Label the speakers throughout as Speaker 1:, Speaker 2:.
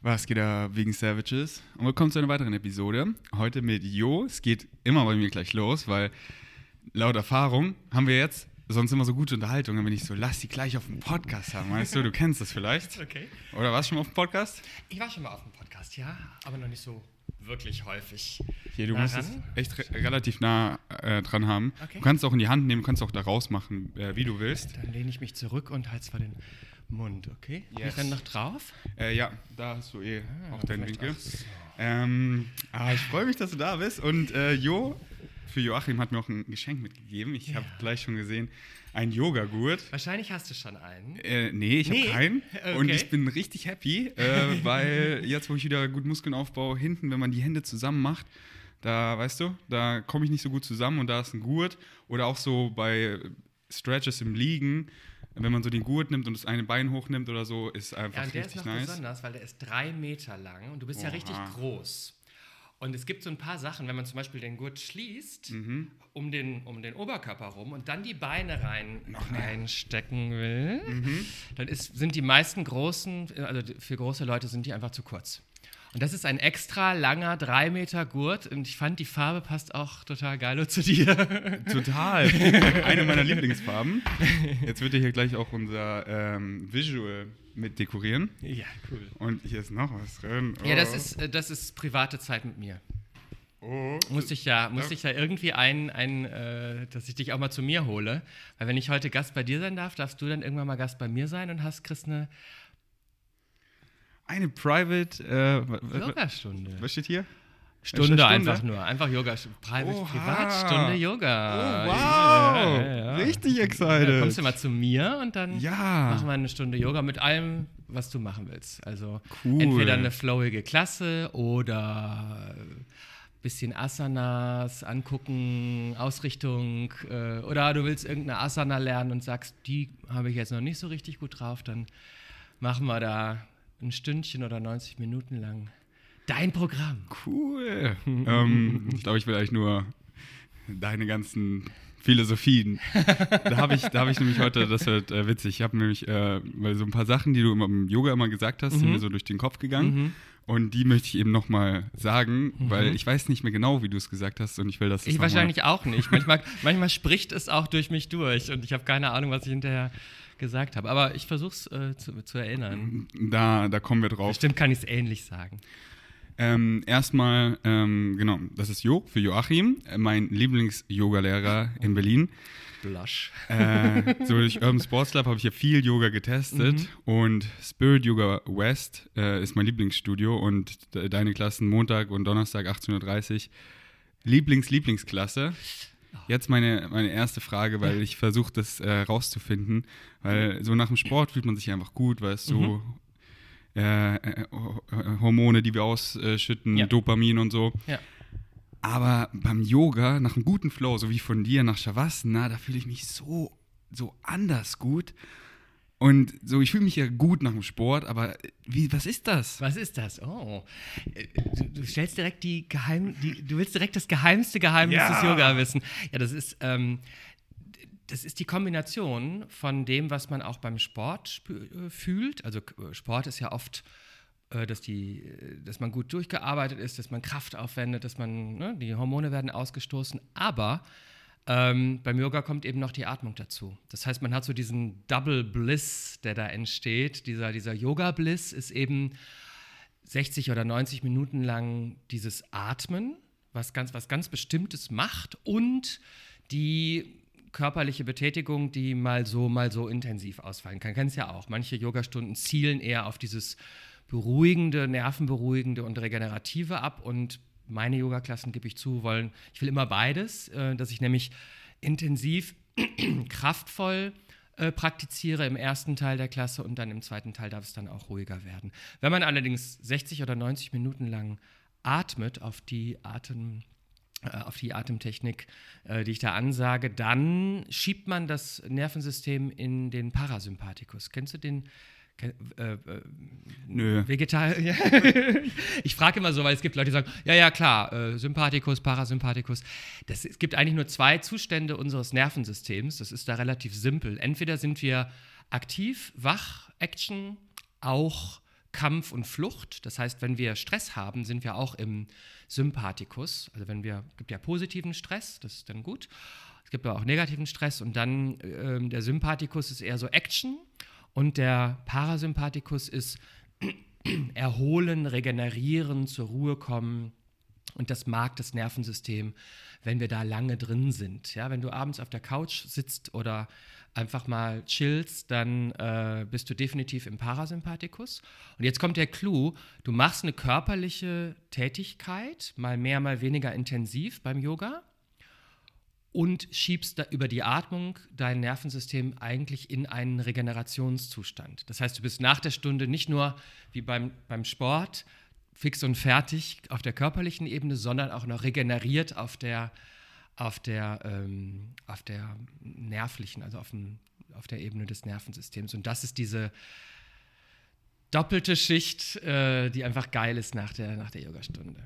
Speaker 1: Was geht da wegen Savages? Und willkommen zu einer weiteren Episode. Heute mit Jo. Es geht immer bei mir gleich los, weil laut Erfahrung haben wir jetzt sonst immer so gute Unterhaltung, wenn ich so, lass die gleich auf dem Podcast haben. Weißt du, du kennst das vielleicht.
Speaker 2: Okay.
Speaker 1: Oder warst du schon mal auf dem Podcast?
Speaker 2: Ich war schon mal auf dem Podcast, ja, aber noch nicht so wirklich häufig.
Speaker 1: Hier, du
Speaker 2: Nah
Speaker 1: musst es echt re relativ nah äh, dran haben.
Speaker 2: Okay.
Speaker 1: Du kannst es auch in die Hand nehmen, du kannst auch da rausmachen, äh, wie du willst.
Speaker 2: Dann lehne ich mich zurück und halte zwar den Mund, okay?
Speaker 1: Yes.
Speaker 2: ich dann noch drauf?
Speaker 1: Äh, ja, da hast du eh auch deinen
Speaker 2: Ah,
Speaker 1: Winkel. Ähm, ah, ich freue mich, dass du da bist. Und äh, Jo, für Joachim hat mir auch ein Geschenk mitgegeben. Ich habe gleich schon gesehen, ein Yoga-Gurt.
Speaker 2: Wahrscheinlich hast du schon einen.
Speaker 1: Äh, nee, ich
Speaker 2: Nee?
Speaker 1: habe keinen. Und
Speaker 2: Okay.
Speaker 1: ich bin richtig happy, äh, weil jetzt, wo ich wieder gut Muskeln aufbaue, hinten, wenn man die Hände zusammen macht, da, weißt du, da komme ich nicht so gut zusammen und da ist ein Gurt. Oder auch so bei Stretches im Liegen, wenn man so den Gurt nimmt und das eine Bein hochnimmt oder so, ist
Speaker 2: Ja,
Speaker 1: einfach
Speaker 2: und der ist
Speaker 1: richtig
Speaker 2: noch
Speaker 1: nice.
Speaker 2: besonders, weil der ist drei Meter lang und du bist ja
Speaker 1: Oha.
Speaker 2: richtig groß. Und es gibt so ein paar Sachen, wenn man zum Beispiel den Gurt schließt,
Speaker 1: Mhm.
Speaker 2: um, den, um den Oberkörper rum und dann die Beine rein, reinstecken will,
Speaker 1: Mhm.
Speaker 2: dann ist, sind die meisten großen, also für große Leute sind die einfach zu kurz. Und das ist ein extra langer, drei Meter Gurt und ich fand, die Farbe passt auch total geil zu dir.
Speaker 1: Total. Eine meiner Lieblingsfarben. Jetzt wird hier gleich auch unser ähm, Visual mit dekorieren.
Speaker 2: ja, cool.
Speaker 1: Und hier ist noch was drin.
Speaker 2: Ja, das
Speaker 1: Oh.
Speaker 2: ist, äh, das ist private Zeit mit mir.
Speaker 1: Oh.
Speaker 2: Musste ich ja, musste ich ja irgendwie ein, ein äh, dass ich dich auch mal zu mir hole. Weil wenn ich heute Gast bei dir sein darf, darfst du dann irgendwann mal Gast bei mir sein und hast kriegst eine
Speaker 1: Eine Private. Äh,
Speaker 2: Yogastunde.
Speaker 1: was steht hier?
Speaker 2: Stunde,
Speaker 1: Stunde?
Speaker 2: einfach nur. Einfach Yoga. Private. Privatstunde Yoga.
Speaker 1: Oh, wow.
Speaker 2: Ja, ja, ja.
Speaker 1: Richtig
Speaker 2: Dann
Speaker 1: excited.
Speaker 2: kommst du mal zu mir und dann
Speaker 1: Ja.
Speaker 2: machen wir eine Stunde Yoga mit allem, was du machen willst. Also
Speaker 1: Cool.
Speaker 2: entweder eine flowige Klasse oder ein bisschen Asanas angucken, Ausrichtung äh, oder du willst irgendeine Asana lernen und sagst, die habe ich jetzt noch nicht so richtig gut drauf, dann machen wir da ein Stündchen oder 90 Minuten lang dein Programm.
Speaker 1: Cool. ähm, ich glaube, ich will eigentlich nur deine ganzen Philosophien. da habe ich, da hab ich nämlich heute, das wird äh, witzig, ich habe nämlich, äh, weil so ein paar Sachen, die du immer im Yoga immer gesagt hast,
Speaker 2: Mhm.
Speaker 1: sind mir so durch den Kopf gegangen. Und die möchte ich eben nochmal sagen, weil ich weiß nicht mehr genau, wie du es gesagt hast und ich will,
Speaker 2: Mhm. Ich wahrscheinlich auch nicht. Manchmal, manchmal spricht es auch durch mich durch und ich habe keine Ahnung, was ich hinterher gesagt habe. Aber ich versuche es äh, zu, zu erinnern.
Speaker 1: Da, da kommen wir drauf.
Speaker 2: Bestimmt kann ich es ähnlich sagen.
Speaker 1: Ähm, erstmal, ähm, genau, das ist Jo für Joachim, äh, mein Lieblings-Yoga-Lehrer in Berlin.
Speaker 2: Blush.
Speaker 1: Äh, so durch Urban Sports Club habe ich ja viel Yoga getestet und Spirit Yoga West äh, ist mein Lieblingsstudio und de deine Klassen Montag und Donnerstag 18.30 Uhr. Lieblings-Lieblingsklasse. Jetzt meine, meine erste Frage, weil ich versuche, das äh, rauszufinden, weil so nach dem Sport fühlt man sich einfach gut, weil es so äh, äh, Ho- äh, Hormone, die wir ausschütten,
Speaker 2: Ja.
Speaker 1: Dopamin und so.
Speaker 2: Ja.
Speaker 1: Aber beim Yoga, nach einem guten Flow, so wie von dir nach Shavasana, da fühle ich mich so, so anders gut. Und so, ich fühle mich ja gut nach dem Sport, aber wie, was ist das?
Speaker 2: Was ist das? Oh. Äh, Du, du stellst direkt die Geheim, die, du willst direkt das geheimste Geheimnis
Speaker 1: Ja.
Speaker 2: des Yoga wissen. Ja, das ist, ähm, das ist die Kombination von dem, was man auch beim Sport äh, fühlt. Also äh, Sport ist ja oft, äh, dass, die, äh, dass man gut durchgearbeitet ist, dass man Kraft aufwendet, dass man, ne, die Hormone werden ausgestoßen. Aber ähm, beim Yoga kommt eben noch die Atmung dazu. Das heißt, man hat so diesen Double Bliss, der da entsteht. Dieser, dieser Yoga-Bliss ist eben 60 oder 90 Minuten lang dieses Atmen, was ganz, was ganz Bestimmtes macht und die körperliche Betätigung, die mal so, mal so intensiv ausfallen kann. Kennst ja auch. Manche Yogastunden zielen eher auf dieses beruhigende, nervenberuhigende und regenerative ab und meine Yoga-Klassen, gebe ich zu, wollen, ich will immer beides, äh, dass ich nämlich intensiv, kraftvoll äh, praktiziere im ersten Teil der Klasse und dann im zweiten Teil darf es dann auch ruhiger werden. Wenn man allerdings 60 oder 90 Minuten lang atmet auf die Atem äh, auf die Atemtechnik, äh, die ich da ansage, dann schiebt man das Nervensystem in den Parasympathikus. Kennst du den? Äh, äh,
Speaker 1: Nö.
Speaker 2: Vegetarier. ich frage immer so, weil es gibt Leute, die sagen, ja, ja, klar, äh, Sympathikus, Parasympathikus. Das, es gibt eigentlich nur zwei Zustände unseres Nervensystems. Das ist da relativ simpel. Entweder sind wir aktiv, wach, Action, auch Kampf und Flucht. Das heißt, wenn wir Stress haben, sind wir auch im Sympathikus. Also wenn wir, gibt ja positiven Stress, das ist dann gut. Es gibt aber auch negativen Stress und dann äh, der Sympathikus ist eher so Action und der Parasympathikus ist erholen, regenerieren, zur Ruhe kommen. Und das mag das Nervensystem, wenn wir da lange drin sind. Ja, wenn du abends auf der Couch sitzt oder einfach mal chillst, dann äh, bist du definitiv im Parasympathikus. Und jetzt kommt der Clou, du machst eine körperliche Tätigkeit, mal mehr, mal weniger intensiv beim Yoga und schiebst über die Atmung dein Nervensystem eigentlich in einen Regenerationszustand. Das heißt, du bist nach der Stunde nicht nur wie beim, beim Sport fix und fertig auf der körperlichen Ebene, sondern auch noch regeneriert auf der, auf der, ähm, auf der nervlichen, also auf, dem, auf der Ebene des Nervensystems. Und das ist diese doppelte Schicht, äh, die einfach geil ist nach der, nach der Yogastunde.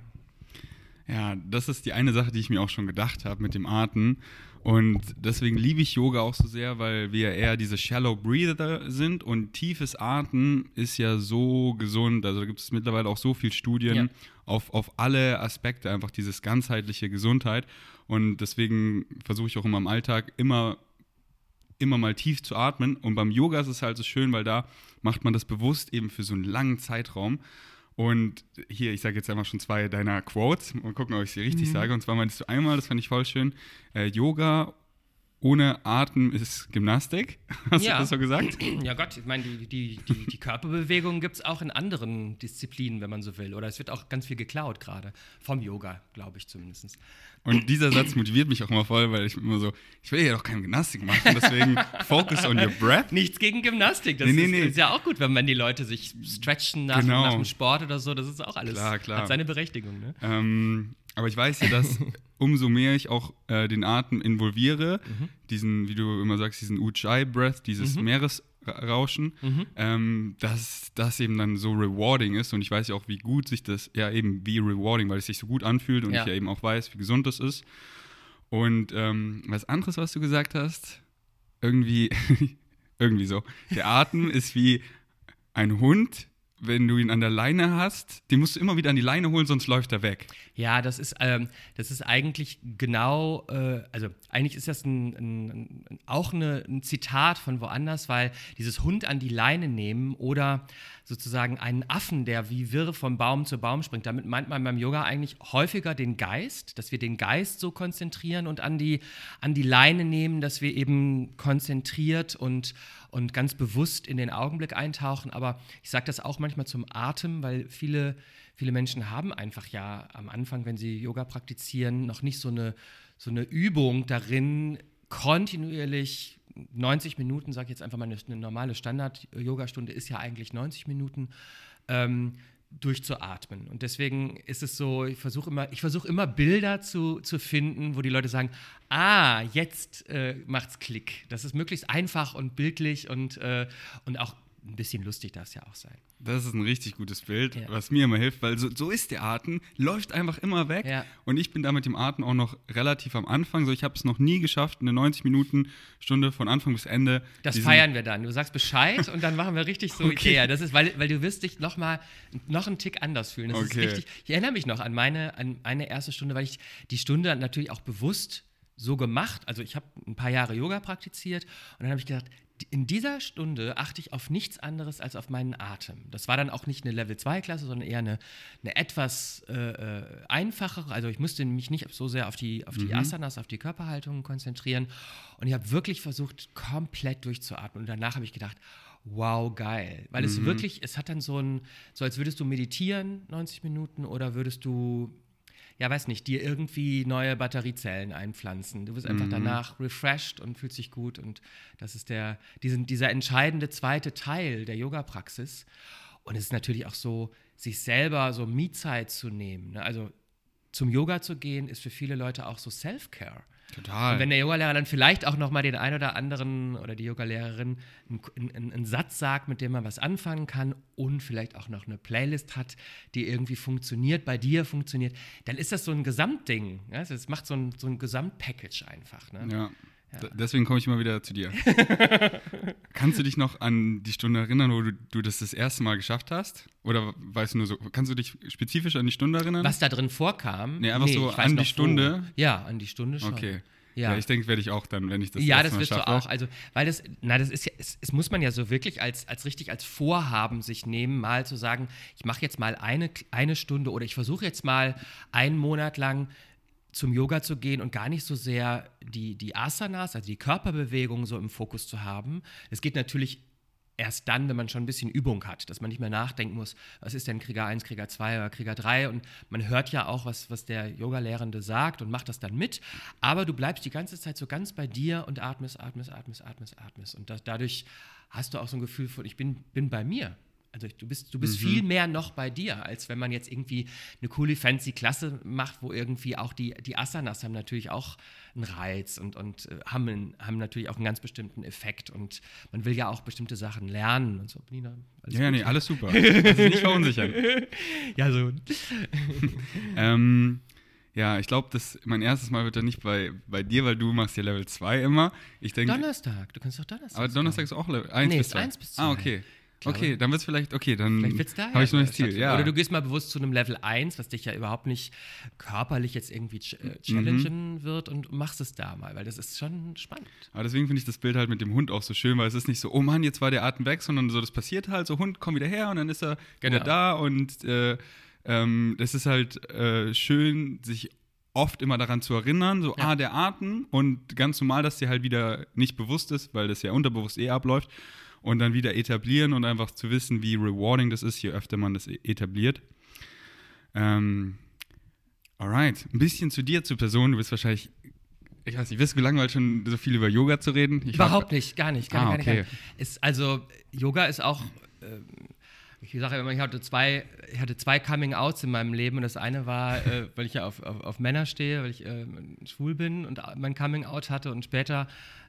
Speaker 1: Ja, das ist die eine Sache, die ich mir auch schon gedacht habe mit dem Atmen. Und deswegen liebe ich Yoga auch so sehr, weil wir eher diese Shallow Breather sind und tiefes Atmen ist ja so gesund. Also da gibt es mittlerweile auch so viele Studien ja. auf, auf alle Aspekte, einfach dieses ganzheitliche Gesundheit. Und deswegen versuche ich auch immer im Alltag immer, immer mal tief zu atmen. Und beim Yoga ist es halt so schön, weil da macht man das bewusst eben für so einen langen Zeitraum. Und hier, ich sage jetzt einfach schon zwei deiner Quotes und gucken, ob ich sie richtig mhm. sage. Und zwar meinst du einmal, das fand ich voll schön, äh, Yoga ohne Atem ist Gymnastik. Hast ja. du das so gesagt?
Speaker 2: Ja Gott, ich meine, die, die, die, die Körperbewegung gibt es auch in anderen Disziplinen, wenn man so will. Oder es wird auch ganz viel geklaut gerade. Vom Yoga, glaube ich zumindest.
Speaker 1: Und dieser Satz motiviert mich auch immer voll, weil ich immer so, ich will ja doch keine Gymnastik machen, deswegen focus on your breath.
Speaker 2: Nichts gegen Gymnastik, das nee, nee, ist, nee. ist, ja auch gut, wenn man die Leute sich stretchen nach, genau. nach dem Sport oder so, das ist auch alles, klar, klar. hat seine Berechtigung. Ne?
Speaker 1: Ähm, aber ich weiß ja, dass umso mehr ich auch äh, den Atem involviere, mhm. diesen, wie du immer sagst, diesen Ujjayi-Breath, dieses mhm. Meeresrauschen, mhm. ähm, dass das eben dann so rewarding ist. Und ich weiß ja auch, wie gut sich das, ja eben wie rewarding, weil es sich so gut anfühlt und ja. ich ja eben auch weiß, wie gesund das ist. Und ähm, was anderes, was du gesagt hast, irgendwie, irgendwie so. Der Atem ist wie ein Hund, wenn du ihn an der Leine hast, den musst du immer wieder an die Leine holen, sonst läuft er weg.
Speaker 2: Ja, das ist, ähm, das ist eigentlich genau, äh, also eigentlich ist das ein, ein, ein, auch eine, ein Zitat von woanders, weil dieses Hund an die Leine nehmen oder sozusagen einen Affen, der wie wirr vom Baum zu Baum springt, damit meint man beim Yoga eigentlich häufiger den Geist, dass wir den Geist so konzentrieren und an die, an die Leine nehmen, dass wir eben konzentriert und, und ganz bewusst in den Augenblick eintauchen. Aber ich sage das auch manchmal zum Atem, weil viele, viele Menschen haben einfach ja am Anfang, wenn sie Yoga praktizieren, noch nicht so eine, so eine Übung darin, kontinuierlich 90 Minuten, sage ich jetzt einfach mal, eine, eine normale Standard-Yoga-Stunde ist ja eigentlich 90 Minuten. Ähm, durchzuatmen. Und deswegen ist es so, ich versuche immer, ich immer Bilder zu, zu finden, wo die Leute sagen, ah, jetzt äh, macht's Klick. Das ist möglichst einfach und bildlich und, äh, und auch ein bisschen lustig darf es ja auch sein.
Speaker 1: Das ist ein richtig gutes Bild, ja. was mir immer hilft, weil so, so ist der Atem, läuft einfach immer weg. Ja. Und ich bin da mit dem Atem auch noch relativ am Anfang. So, ich habe es noch nie geschafft, eine 90-Minuten-Stunde von Anfang bis Ende.
Speaker 2: Das feiern wir dann. Du sagst Bescheid und dann machen wir richtig so okay. Ikea. Das ist, weil, weil du wirst dich noch mal noch einen Tick anders fühlen. Das okay. ist richtig. Ich erinnere mich noch an meine, an eine erste Stunde, weil ich die Stunde natürlich auch bewusst so gemacht. Also ich habe ein paar Jahre Yoga praktiziert und dann habe ich gedacht, in dieser Stunde achte ich auf nichts anderes als auf meinen Atem. Das war dann auch nicht eine Level-2-Klasse, sondern eher eine, eine etwas äh, äh, einfachere. Also ich musste mich nicht so sehr auf die, auf die mhm. Asanas, auf die Körperhaltung konzentrieren. Und ich habe wirklich versucht, komplett durchzuatmen. Und danach habe ich gedacht, wow, geil. Weil mhm. es wirklich, es hat dann so ein, so als würdest du meditieren 90 Minuten oder würdest du ja, weiß nicht, dir irgendwie neue Batteriezellen einpflanzen. Du wirst einfach mhm. danach refreshed und fühlst dich gut. Und das ist der, diesen, dieser entscheidende zweite Teil der Yoga-Praxis. Und es ist natürlich auch so, sich selber so Me-Zeit zu nehmen. Ne? Also zum Yoga zu gehen, ist für viele Leute auch so Self-Care.
Speaker 1: Total.
Speaker 2: Und wenn der Yogalehrer dann vielleicht auch nochmal den einen oder anderen oder die Yogalehrerin einen, einen, einen, Satz sagt, mit dem man was anfangen kann und vielleicht auch noch eine Playlist hat, die irgendwie funktioniert, bei dir funktioniert, dann ist das so ein Gesamtding. Ja? Das macht so ein, so ein Gesamtpackage einfach. Ne?
Speaker 1: Ja. Ja. Deswegen komme ich immer wieder zu dir. kannst du dich noch an die Stunde erinnern, wo du, du, das das erste Mal geschafft hast? Oder weißt du nur so, kannst du dich spezifisch an die Stunde erinnern?
Speaker 2: Was da drin vorkam?
Speaker 1: Nee, einfach nee, so an die Stunde.
Speaker 2: Wo. Ja, an die Stunde schon.
Speaker 1: Okay. Ja. ja, ich denke, werde ich auch dann, wenn ich das
Speaker 2: Ja, das wirst du auch. Also, weil das, na, das ist ja, es, es, muss man ja so wirklich als, als richtig als Vorhaben sich nehmen, mal zu sagen, ich mache jetzt mal eine, eine Stunde oder ich versuche jetzt mal einen Monat lang zum Yoga zu gehen und gar nicht so sehr die, die Asanas, also die Körperbewegungen so im Fokus zu haben. Es geht natürlich erst dann, wenn man schon ein bisschen Übung hat, dass man nicht mehr nachdenken muss, was ist denn Krieger 1, Krieger 2 oder Krieger 3 und man hört ja auch, was, was der Yoga-Lehrende sagt und macht das dann mit, aber du bleibst die ganze Zeit so ganz bei dir und atmest, atmest, atmest, atmest, atmest und das, dadurch hast du auch so ein Gefühl von, ich bin, bin bei mir. Also du bist, du bist mhm. viel mehr noch bei dir, als wenn man jetzt irgendwie eine coole, fancy Klasse macht, wo irgendwie auch die, die Asanas haben natürlich auch einen Reiz und, und äh, haben, haben natürlich auch einen ganz bestimmten Effekt und man will ja auch bestimmte Sachen lernen und so.
Speaker 1: Nina, Ja, gut? nee, alles super. Also nicht verunsichern.
Speaker 2: ja, so.
Speaker 1: ähm, ja, ich glaube, mein erstes Mal wird dann nicht bei, bei dir, weil du machst ja Level 2 immer. Ich denk,
Speaker 2: Donnerstag, du kannst doch Donnerstag.
Speaker 1: Aber Donnerstag ist auch Level 1 nee, bis 2. 1 bis 2. Ah, okay. Okay, dann wird es vielleicht, okay, dann habe ich noch das Ziel. Ja.
Speaker 2: Oder du gehst mal bewusst zu einem Level 1, was dich ja überhaupt nicht körperlich jetzt irgendwie ch äh, challengen mhm. wird und machst es da mal, weil das ist schon spannend.
Speaker 1: Aber deswegen finde ich das Bild halt mit dem Hund auch so schön, weil es ist nicht so, oh Mann, jetzt war der Atem weg, sondern so, das passiert halt, so Hund, komm wieder her und dann ist er genau. wieder da und äh, ähm, das ist halt äh, schön, sich oft immer daran zu erinnern, so, ja. ah, der Atem und ganz normal, dass dir halt wieder nicht bewusst ist, weil das ja unterbewusst eh abläuft und dann wieder etablieren und einfach zu wissen, wie rewarding das ist, je öfter man das etabliert. Ähm, alright, ein bisschen zu dir, zur Person. Du bist wahrscheinlich, ich weiß nicht, wirst du gelangweilt, schon so viel über Yoga zu reden?
Speaker 2: Ich Überhaupt war, nicht, gar nicht. Gar, ah, nicht, gar, okay. nicht, Ist, also, Yoga ist auch. Äh, ich sage immer, ich hatte zwei, ich hatte zwei Coming-outs in meinem Leben. Und das eine war, äh, weil ich ja auf, auf, auf, Männer stehe, weil ich äh, schwul bin und mein Coming-out hatte. Und später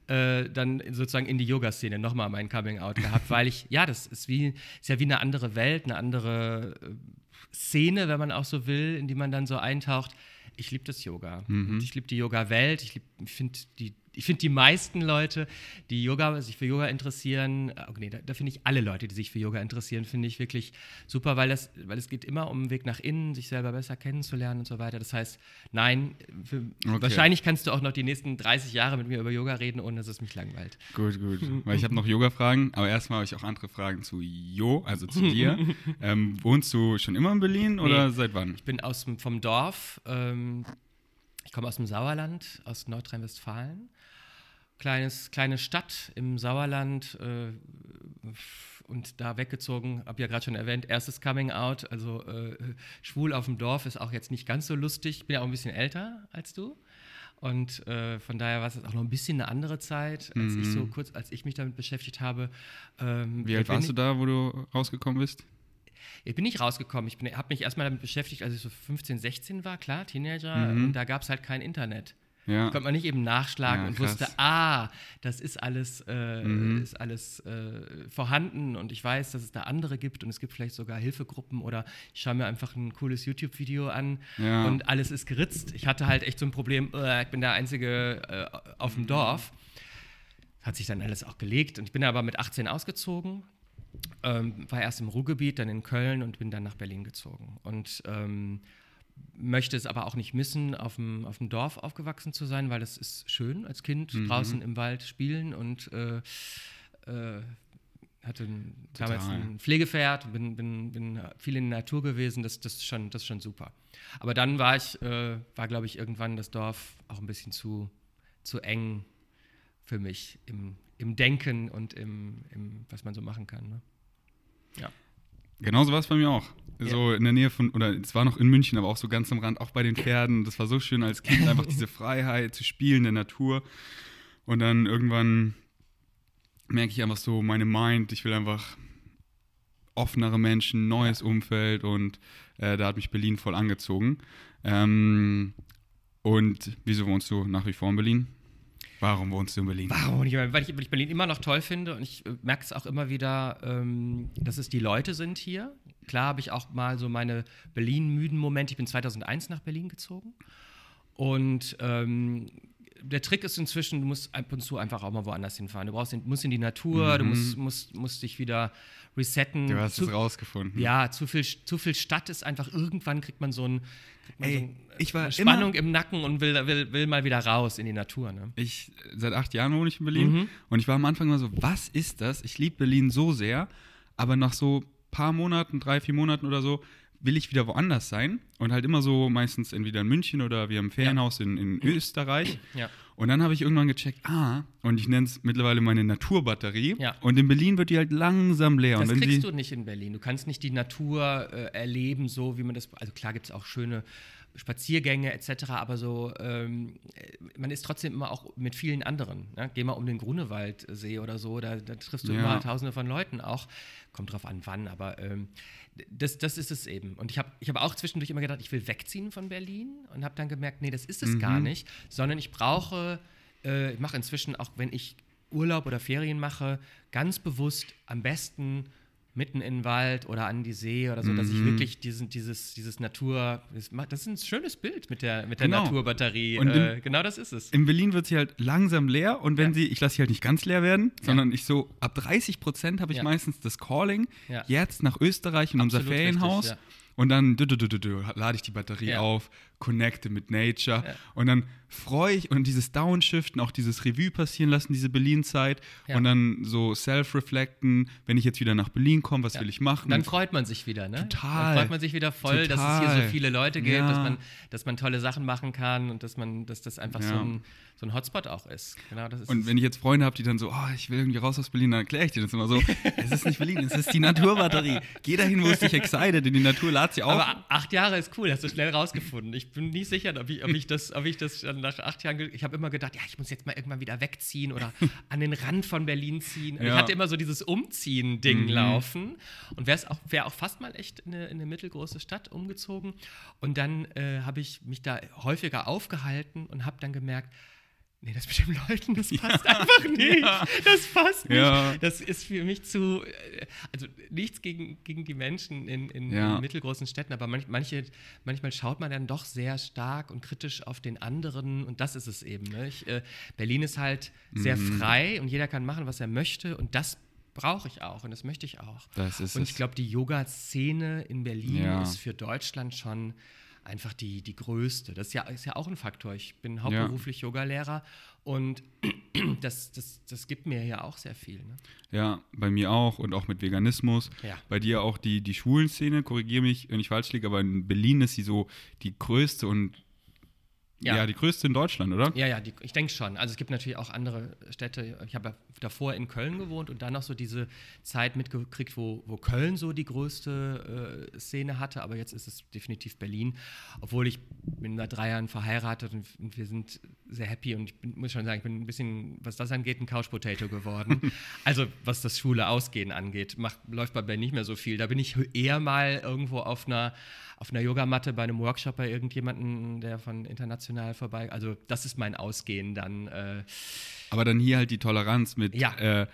Speaker 2: äh, dann sozusagen in die Yoga-Szene nochmal mein Coming-out gehabt, weil ich, ja, das ist, wie, ist ja wie eine andere Welt, eine andere äh, Szene, wenn man auch so will, in die man dann so eintaucht. Ich liebe das Yoga. Mhm. Ich liebe die Yoga-Welt. Ich, ich finde die ich finde die meisten Leute, die Yoga, sich für Yoga interessieren, äh, okay, da, da finde ich alle Leute, die sich für Yoga interessieren, finde ich wirklich super, weil, das, weil es geht immer um einen Weg nach innen, sich selber besser kennenzulernen und so weiter. Das heißt, nein, für, okay. wahrscheinlich kannst du auch noch die nächsten 30 Jahre mit mir über Yoga reden, ohne dass es mich langweilt.
Speaker 1: Gut, gut. weil ich habe noch Yoga-Fragen, aber erstmal habe ich auch andere Fragen zu Jo, also zu dir. ähm, wohnst du schon immer in Berlin oder nee, seit wann?
Speaker 2: Ich bin aus, vom Dorf. Ähm, ich komme aus dem Sauerland, aus Nordrhein-Westfalen kleines, kleine Stadt im Sauerland äh, und da weggezogen, habe ja gerade schon erwähnt, erstes Coming Out, also äh, schwul auf dem Dorf ist auch jetzt nicht ganz so lustig. Ich bin ja auch ein bisschen älter als du. Und äh, von daher war es auch noch ein bisschen eine andere Zeit, als mhm. ich so mhm. kurz, als ich mich damit beschäftigt habe.
Speaker 1: Ähm, Wie alt warst du da, wo du rausgekommen bist?
Speaker 2: Ich bin nicht rausgekommen. Ich habe mich erstmal damit beschäftigt, als ich so 15, 16 war, klar, Teenager. Mhm. Und da gab es halt kein Internet. Ja. Konnte man nicht eben nachschlagen ja, und wusste, ah, das ist alles, äh, mhm. ist alles äh, vorhanden und ich weiß, dass es da andere gibt und es gibt vielleicht sogar Hilfegruppen oder ich schaue mir einfach ein cooles YouTube-Video an ja. und alles ist geritzt. Ich hatte halt echt so ein Problem, äh, ich bin der Einzige äh, auf dem Dorf. Hat sich dann alles auch gelegt und ich bin aber mit 18 ausgezogen. Ähm, war erst im Ruhrgebiet, dann in Köln und bin dann nach Berlin gezogen. Und ähm, möchte es aber auch nicht missen, auf dem, auf dem Dorf aufgewachsen zu sein, weil das ist schön als Kind, mhm. draußen im Wald spielen und äh, äh, hatte ein, damals ein Pflegepferd, bin, bin, bin viel in der Natur gewesen, das, das, ist, schon, das ist schon super. Aber dann war ich, äh, war glaube ich irgendwann das Dorf auch ein bisschen zu, zu eng für mich im, im Denken und im, im, was man so machen kann. Ne?
Speaker 1: Ja. Genauso war es bei mir auch. So ja. in der Nähe von, oder es war noch in München, aber auch so ganz am Rand, auch bei den Pferden. Das war so schön als Kind, einfach diese Freiheit zu spielen in der Natur. Und dann irgendwann merke ich einfach so, meine Mind, ich will einfach offenere Menschen, neues Umfeld und äh, da hat mich Berlin voll angezogen. Ähm, und wieso wohnst du nach wie vor in Berlin? Warum wohnst du in Berlin?
Speaker 2: Warum? Weil ich, weil ich Berlin immer noch toll finde und ich äh, merke es auch immer wieder, ähm, dass es die Leute sind hier. Klar habe ich auch mal so meine Berlin-müden Momente. Ich bin 2001 nach Berlin gezogen und ähm, der Trick ist inzwischen, du musst ab und zu einfach auch mal woanders hinfahren. Du brauchst in, musst in die Natur, du musst, musst, musst dich wieder resetten.
Speaker 1: Du hast
Speaker 2: zu,
Speaker 1: es rausgefunden.
Speaker 2: Ja, zu viel, zu viel Stadt ist einfach, irgendwann kriegt man so, ein,
Speaker 1: Ey,
Speaker 2: so ein,
Speaker 1: ich war
Speaker 2: eine Spannung
Speaker 1: immer-
Speaker 2: im Nacken und will, will, will mal wieder raus in die Natur. Ne?
Speaker 1: Ich, seit acht Jahren wohne ich in Berlin
Speaker 2: Mhm.
Speaker 1: und ich war am Anfang immer so, was ist das? Ich liebe Berlin so sehr, aber nach so paar Monaten, drei, vier Monaten oder so, will ich wieder woanders sein und halt immer so meistens entweder in München oder wir haben ein Ferienhaus in, in Österreich.
Speaker 2: Ja.
Speaker 1: Und dann habe ich irgendwann gecheckt, ah, und ich nenne es mittlerweile meine Naturbatterie.
Speaker 2: Ja.
Speaker 1: Und in Berlin wird die halt langsam leer.
Speaker 2: Das kriegst du nicht in Berlin. Du kannst nicht die Natur äh, erleben, so wie man das. Also klar gibt es auch schöne Spaziergänge etc., aber so, ähm, äh, man ist trotzdem immer auch mit vielen anderen. Ne? Geh mal um den Grunewaldsee oder so, da, da triffst du
Speaker 1: Ja.
Speaker 2: immer tausende von Leuten auch. Kommt drauf an, wann, aber ähm, das, das ist es eben. Und ich habe ich hab auch zwischendurch immer gedacht, ich will wegziehen von Berlin und habe dann gemerkt, nee, das ist es gar
Speaker 1: Mhm.
Speaker 2: nicht, sondern ich brauche, äh, ich mache inzwischen auch, wenn ich Urlaub oder Ferien mache, ganz bewusst am besten mitten in den Wald oder an die See oder so, dass ich wirklich diesen, dieses, dieses Natur, das ist ein schönes Bild mit der, mit der
Speaker 1: Genau.
Speaker 2: Naturbatterie.
Speaker 1: Und
Speaker 2: äh,
Speaker 1: im-
Speaker 2: genau das ist es.
Speaker 1: in Berlin wird sie halt langsam leer und wenn
Speaker 2: Ja.
Speaker 1: sie, ich lasse sie halt nicht ganz leer werden, sondern ich so, ab 30 Prozent habe ich
Speaker 2: Ja.
Speaker 1: meistens das Calling,
Speaker 2: Ja.
Speaker 1: jetzt nach Österreich in unser
Speaker 2: Absolut
Speaker 1: Ferienhaus.
Speaker 2: richtig, ja.
Speaker 1: Und dann dü, dü, dü, dü, dü, lade ich die Batterie
Speaker 2: Ja.
Speaker 1: auf, connecte mit Nature.
Speaker 2: Ja.
Speaker 1: Und dann freue ich und dieses Downshiften, auch dieses Revue passieren lassen, diese Berlin-Zeit.
Speaker 2: Ja.
Speaker 1: Und dann so self-reflecten, wenn ich jetzt wieder nach Berlin komme, was
Speaker 2: Ja.
Speaker 1: will ich machen?
Speaker 2: Dann freut man sich wieder, ne?
Speaker 1: Total.
Speaker 2: Dann freut man sich wieder voll, dass es hier
Speaker 1: Total.
Speaker 2: so viele Leute gibt, dass, man, dass man tolle Sachen machen kann und dass man, dass das einfach so, ein, so ein Hotspot auch ist. Genau, das ist
Speaker 1: Und wenn ich jetzt Freunde habe, die dann so, oh, ich will irgendwie raus aus Berlin, dann erkläre ich dir das immer so, es ist nicht Berlin, es ist die Naturbatterie. Geh dahin, wo es dich excited, in die Natur lad sie auf.
Speaker 2: Aber acht Jahre ist cool, hast du schnell rausgefunden. Ich bin nicht sicher, ob ich, ob ich das, ob ich das nach acht Jahren. Ich habe immer gedacht, ja, ich muss jetzt mal irgendwann wieder wegziehen oder an den Rand von Berlin ziehen. Und Ich
Speaker 1: Ja.
Speaker 2: hatte immer so dieses Umziehen-Ding
Speaker 1: Mhm.
Speaker 2: laufen und wäre auch, wär auch fast mal echt in eine, in eine mittelgroße Stadt umgezogen. Und dann äh, habe ich mich da häufiger aufgehalten und habe dann gemerkt, Nee, das mit den Leuten, das passt einfach nicht.
Speaker 1: Ja.
Speaker 2: Das passt nicht.
Speaker 1: Ja.
Speaker 2: Das ist für mich zu, äh, also nichts gegen, gegen die Menschen in, in,
Speaker 1: Ja.
Speaker 2: in mittelgroßen Städten, aber manch, manche, manchmal schaut man dann doch sehr stark und kritisch auf den anderen und das ist es eben. Ne? Ich, äh, Berlin ist halt sehr
Speaker 1: Mhm.
Speaker 2: frei und jeder kann machen, was er möchte und das brauche ich auch und das möchte ich auch. Und ich glaube, die Yoga-Szene in Berlin
Speaker 1: Ja.
Speaker 2: ist für Deutschland schon einfach die, die größte. Das ist ja, ist ja auch ein Faktor. Ich bin hauptberuflich Yogalehrer und das, das, das gibt mir ja auch sehr viel. Ne?
Speaker 1: Ja, bei mir auch und auch mit Veganismus.
Speaker 2: Ja.
Speaker 1: Bei dir auch die, die Schwulenszene, korrigiere mich, wenn ich falsch liege, aber in Berlin ist sie so die größte und ja,
Speaker 2: Ja.
Speaker 1: die größte in Deutschland, oder?
Speaker 2: Ja, ja, die, ich denke schon. Also es gibt natürlich auch andere Städte. Ich habe ja davor in Köln gewohnt und dann noch so diese Zeit mitgekriegt, wo, wo Köln so die größte äh, Szene hatte. Aber jetzt ist es definitiv Berlin. Obwohl ich bin seit drei Jahren verheiratet und, und wir sind sehr happy. Und ich bin, muss schon sagen, ich bin ein bisschen, was das angeht, ein Couch Potato geworden. also was das schwule Ausgehen angeht, macht, läuft bei mir nicht mehr so viel. Da bin ich eher mal irgendwo auf einer auf einer Yogamatte bei einem Workshop bei irgendjemandem, der von international vorbei. Also das ist mein Ausgehen dann. Äh,
Speaker 1: Aber dann hier halt die Toleranz mit,
Speaker 2: Ja.
Speaker 1: äh,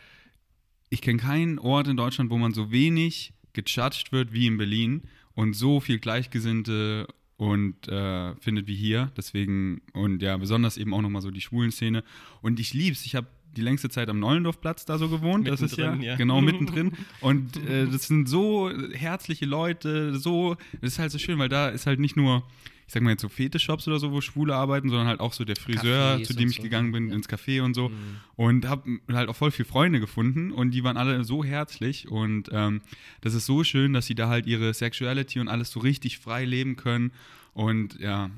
Speaker 1: ich kenne keinen Ort in Deutschland, wo man so wenig gejudged wird wie in Berlin und so viel Gleichgesinnte und äh, findet wie hier. Deswegen, und ja, besonders eben auch nochmal so die Schwulen-Szene. Und ich lieb's. Ich habe die längste Zeit am Neulendorfplatz da so gewohnt. das ist ja,
Speaker 2: ja.
Speaker 1: genau mittendrin. Und äh, das sind so herzliche Leute, so, das ist halt so schön, weil da ist halt nicht nur, ich sag mal jetzt so Fetischshops oder so, wo Schwule arbeiten, sondern halt auch so der Friseur,
Speaker 2: Cafés
Speaker 1: zu dem ich
Speaker 2: so.
Speaker 1: gegangen bin,
Speaker 2: Ja.
Speaker 1: ins Café und so.
Speaker 2: Mhm.
Speaker 1: Und habe halt auch voll viele Freunde gefunden und die waren alle so herzlich und ähm, das ist so schön, dass sie da halt ihre Sexuality und alles so richtig frei leben können. Und ja,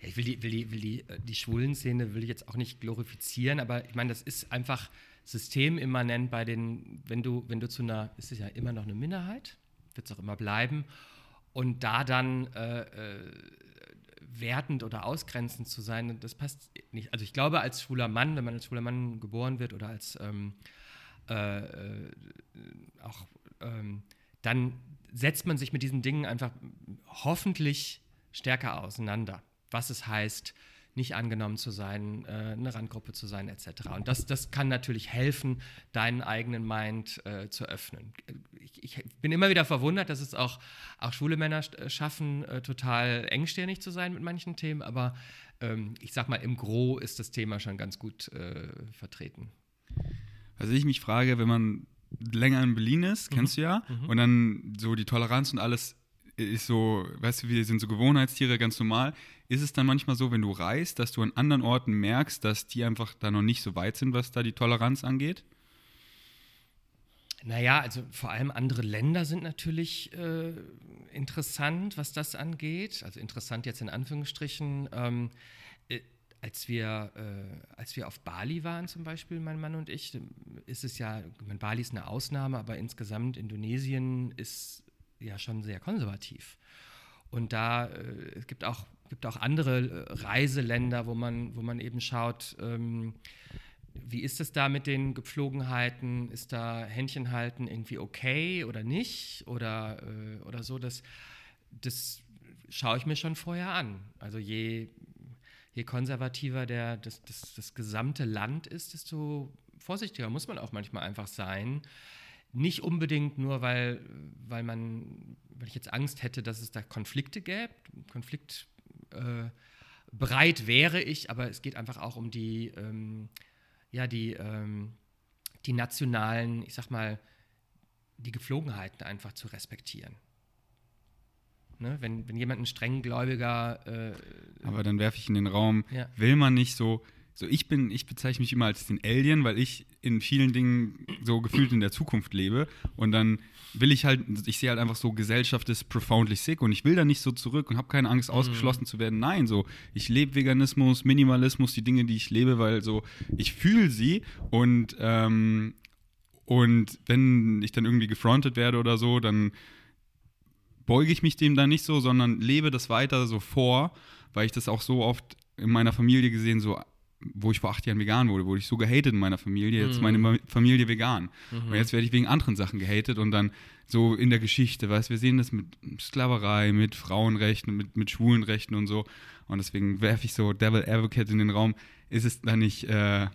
Speaker 2: Ja, ich will die, will die, will die, äh, die Schwulen-Szene will ich jetzt auch nicht glorifizieren, aber ich meine, das ist einfach systemimmanent bei den, wenn du, wenn du zu einer, ist es ja immer noch eine Minderheit, wird es auch immer bleiben, und da dann äh, äh, wertend oder ausgrenzend zu sein, das passt nicht. Also ich glaube, als schwuler Mann, wenn man als schwuler Mann geboren wird oder als ähm, äh, äh, auch ähm, dann setzt man sich mit diesen Dingen einfach hoffentlich stärker auseinander. Was es heißt, nicht angenommen zu sein, äh, eine Randgruppe zu sein, etc. Und das, das kann natürlich helfen, deinen eigenen Mind äh, zu öffnen. Ich, ich, bin immer wieder verwundert, dass es auch, auch schwule Männer schaffen, äh, total engstirnig zu sein mit manchen Themen, aber ähm, ich sag mal, im Gros ist das Thema schon ganz gut äh, vertreten.
Speaker 1: Also ich mich frage, wenn man länger in Berlin ist, mhm. kennst du ja, mhm. und dann so die Toleranz und alles ist so, weißt du, wir sind so Gewohnheitstiere, ganz normal. Ist es dann manchmal so, wenn du reist, dass du an anderen Orten merkst, dass die einfach da noch nicht so weit sind, was da die Toleranz angeht?
Speaker 2: Naja, also vor allem andere Länder sind natürlich äh, interessant, was das angeht. Also interessant jetzt in Anführungsstrichen. Ähm, äh, als wir, äh, als wir auf Bali waren, zum Beispiel, mein Mann und ich, ist es ja, meine, Bali ist eine Ausnahme, aber insgesamt Indonesien ist ja schon sehr konservativ. Und da äh, es gibt auch gibt auch andere äh, Reiseländer, wo man, wo man eben schaut, ähm, wie ist es da mit den Gepflogenheiten? Ist da Händchen halten irgendwie okay oder nicht? Oder, äh, oder so, das, das schaue ich mir schon vorher an. Also je, je konservativer der, das, das, das gesamte Land ist, desto vorsichtiger muss man auch manchmal einfach sein. Nicht unbedingt nur, weil, weil man, weil ich jetzt Angst hätte, dass es da Konflikte gäbe. Konflikt äh, bereit wäre ich, aber es geht einfach auch um die, ähm, ja, die, ähm, die nationalen, ich sag mal, die Gepflogenheiten einfach zu respektieren. Ne? Wenn, wenn jemand ein strenggläubiger. Äh,
Speaker 1: aber dann werfe ich in den Raum, ja. will man nicht so so ich bin, ich bezeichne mich immer als den Alien, weil ich in vielen Dingen so gefühlt in der Zukunft lebe und dann will ich halt, ich sehe halt einfach so, Gesellschaft ist profoundly sick und ich will da nicht so zurück und habe keine Angst, mhm. ausgeschlossen mhm. zu werden. Nein, so, ich lebe Veganismus, Minimalismus, die Dinge, die ich lebe, weil so, ich fühle sie und, ähm, und wenn ich dann irgendwie gefrontet werde oder so, dann beuge ich mich dem da nicht so, sondern lebe das weiter so vor, weil ich das auch so oft in meiner Familie gesehen so wo ich vor acht Jahren vegan wurde, wurde ich so gehatet in meiner Familie, jetzt mhm. meine Familie vegan. Mhm. Und jetzt werde ich wegen anderen Sachen gehatet und dann so in der Geschichte, weißt wir sehen das mit Sklaverei, mit Frauenrechten, mit, mit Schwulenrechten und so. Und deswegen werfe ich so Devil Advocate in den Raum. Ist es dann nicht äh,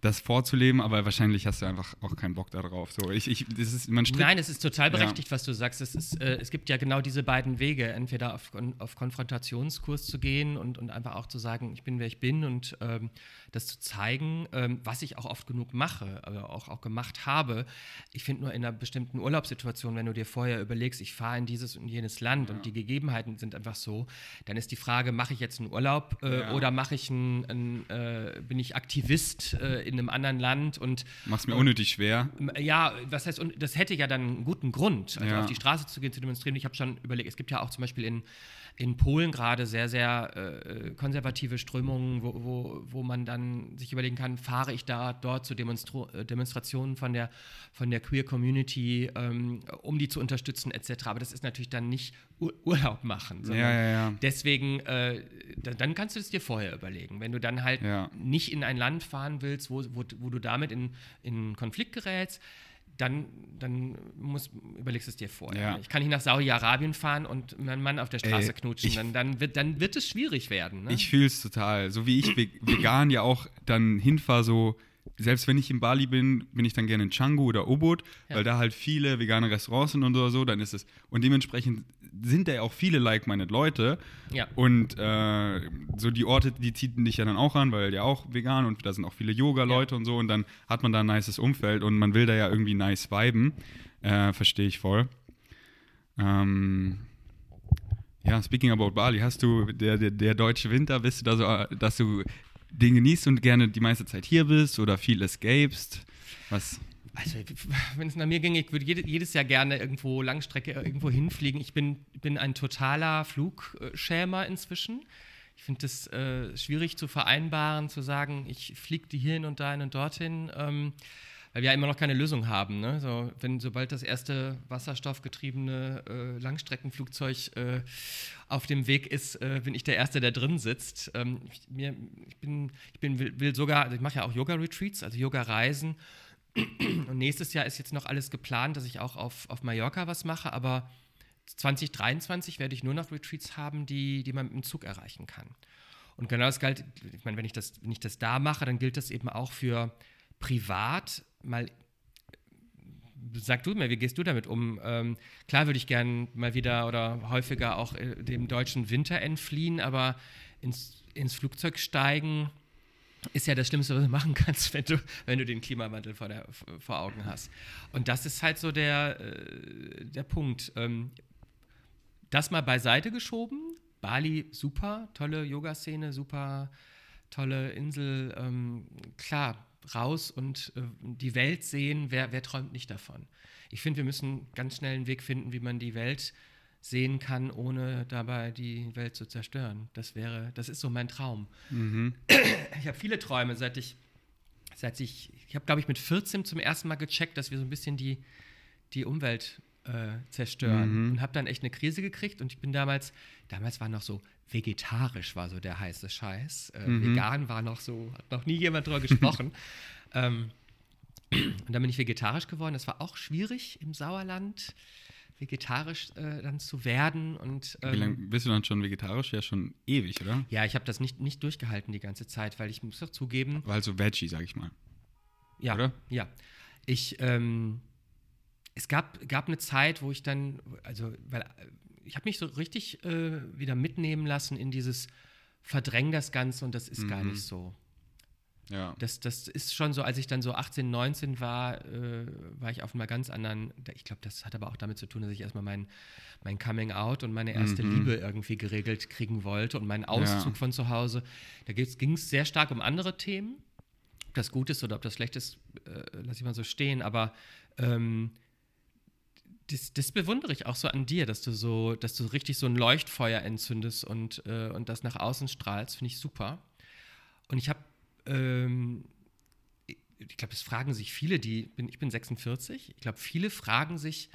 Speaker 1: das vorzuleben, aber wahrscheinlich hast du einfach auch keinen Bock darauf. So, ich, ich, das ist, man
Speaker 2: Nein, es ist total berechtigt, ja. was du sagst. Es, ist, äh, es gibt ja genau diese beiden Wege, entweder auf, auf Konfrontationskurs zu gehen und, und einfach auch zu sagen, ich bin, wer ich bin und ähm, das zu zeigen, ähm, was ich auch oft genug mache, aber auch, auch gemacht habe. Ich finde nur in einer bestimmten Urlaubssituation, wenn du dir vorher überlegst, ich fahre in dieses und jenes Land ja. und die Gegebenheiten sind einfach so, dann ist die Frage, mache ich jetzt einen Urlaub äh, ja. oder mache ich einen, einen äh, bin ich Aktivist äh, in einem anderen Land und
Speaker 1: mach's mir unnötig schwer.
Speaker 2: Ja, was heißt, und das hätte ja dann einen guten Grund, also ja. auf die Straße zu gehen, zu demonstrieren. Ich habe schon überlegt, es gibt ja auch zum Beispiel in in Polen gerade sehr, sehr äh, konservative Strömungen, wo, wo, wo man dann sich überlegen kann, fahre ich da dort zu Demonstro äh, Demonstrationen von der, von der Queer Community, ähm, um die zu unterstützen etc. Aber das ist natürlich dann nicht Ur Urlaub machen.
Speaker 1: Ja, ja, ja.
Speaker 2: Deswegen, äh, dann kannst du es dir vorher überlegen. Wenn du dann halt nicht in ein Land fahren willst, wo, wo, wo du damit in, in Konflikt gerätst, dann, dann muss, überlegst du es dir vorher. Ja. Ich kann nicht nach Saudi-Arabien fahren und meinen Mann auf der Straße Ey, knutschen. Dann, dann, wird, dann wird es schwierig werden. Ne?
Speaker 1: Ich fühle es total. So wie ich vegan ja auch dann hinfahre, so selbst wenn ich in Bali bin, bin ich dann gerne in Canggu oder Ubud, ja. weil da halt viele vegane Restaurants sind und so, dann ist es. Und dementsprechend sind da ja auch viele like-minded Leute.
Speaker 2: Ja.
Speaker 1: Und äh, so die Orte, die ziehen dich ja dann auch an, weil ja auch vegan und da sind auch viele Yoga-Leute ja. und so. Und dann hat man da ein nices Umfeld und man will da ja irgendwie nice viben. Äh, Verstehe ich voll. Ähm, ja, speaking about Bali, hast du der, der, der deutsche Winter, bist du da so, dass du den genießt und gerne die meiste Zeit hier bist oder viel escapest? Was?
Speaker 2: Also, wenn es nach mir ginge, ich würde jedes Jahr gerne irgendwo Langstrecke irgendwo hinfliegen. Ich bin, bin ein totaler Flugschämer inzwischen. Ich finde es äh, schwierig zu vereinbaren, zu sagen, ich fliege die hierhin und dahin und dorthin, ähm, weil wir ja immer noch keine Lösung haben. Ne? So, wenn, sobald das erste wasserstoffgetriebene äh, Langstreckenflugzeug äh, auf dem Weg ist, äh, bin ich der Erste, der drin sitzt. Ähm, ich, mir, ich, bin, ich bin, will, will sogar, also ich mache ja auch Yoga-Retreats, also Yoga-Reisen. Und nächstes Jahr ist jetzt noch alles geplant, dass ich auch auf, auf Mallorca was mache, aber 2023 werde ich nur noch Retreats haben, die, die man mit dem Zug erreichen kann. Und genau das galt, ich meine, wenn ich das, wenn ich das da mache, dann gilt das eben auch für privat, mal sag du mir, wie gehst du damit um? Ähm, klar würde ich gern mal wieder oder häufiger auch äh, dem deutschen Winter entfliehen, aber ins, ins Flugzeug steigen ist ja das Schlimmste, was du machen kannst, wenn du, wenn du den Klimawandel vor, der, vor Augen hast. Und das ist halt so der, äh, der Punkt. Ähm, das mal beiseite geschoben. Bali, super, tolle Yoga-Szene, super tolle Insel. Ähm, klar, raus und äh, die Welt sehen, wer, wer träumt nicht davon? Ich finde, wir müssen ganz schnell einen Weg finden, wie man die Welt sehen kann, ohne dabei die Welt zu zerstören. Das wäre, das ist so mein Traum. Mhm. Ich habe viele Träume, seit ich, seit ich, ich habe, glaube ich, mit 14 zum ersten Mal gecheckt, dass wir so ein bisschen die, die Umwelt äh, zerstören. Mhm. Und habe dann echt eine Krise gekriegt und ich bin damals, damals war noch so vegetarisch war so der heiße Scheiß. Äh, mhm. Vegan war noch so, hat noch nie jemand drüber gesprochen. ähm, und dann bin ich vegetarisch geworden. Das war auch schwierig im Sauerland, vegetarisch äh, dann zu werden. Und,
Speaker 1: ähm, Wie lange bist du dann schon vegetarisch? Ja, schon ewig, oder?
Speaker 2: Ja, ich habe das nicht, nicht durchgehalten die ganze Zeit, weil ich muss doch zugeben.
Speaker 1: War also Veggie, sag ich mal.
Speaker 2: Ja, oder? Ja. Ich, ähm, es gab, gab eine Zeit, wo ich dann, also, weil ich habe mich so richtig äh, wieder mitnehmen lassen in dieses Verdräng das Ganze und das ist mhm. gar nicht so. Ja. Das, das ist schon so, als ich dann so 18, 19 war, äh, war ich auf einer ganz anderen, ich glaube, das hat aber auch damit zu tun, dass ich erstmal mein, mein Coming Out und meine erste mhm. Liebe irgendwie geregelt kriegen wollte und meinen Auszug ja. von zu Hause. Da ging es sehr stark um andere Themen. Ob das gut ist oder ob das schlecht ist, äh, lasse ich mal so stehen, aber ähm, das, das, bewundere ich auch so an dir, dass du so, dass du richtig so ein Leuchtfeuer entzündest und, äh, und das nach außen strahlst, finde ich super. Und ich habe, ähm, ich glaube, es fragen sich viele, die, ich bin 46, ich glaube, viele fragen sich,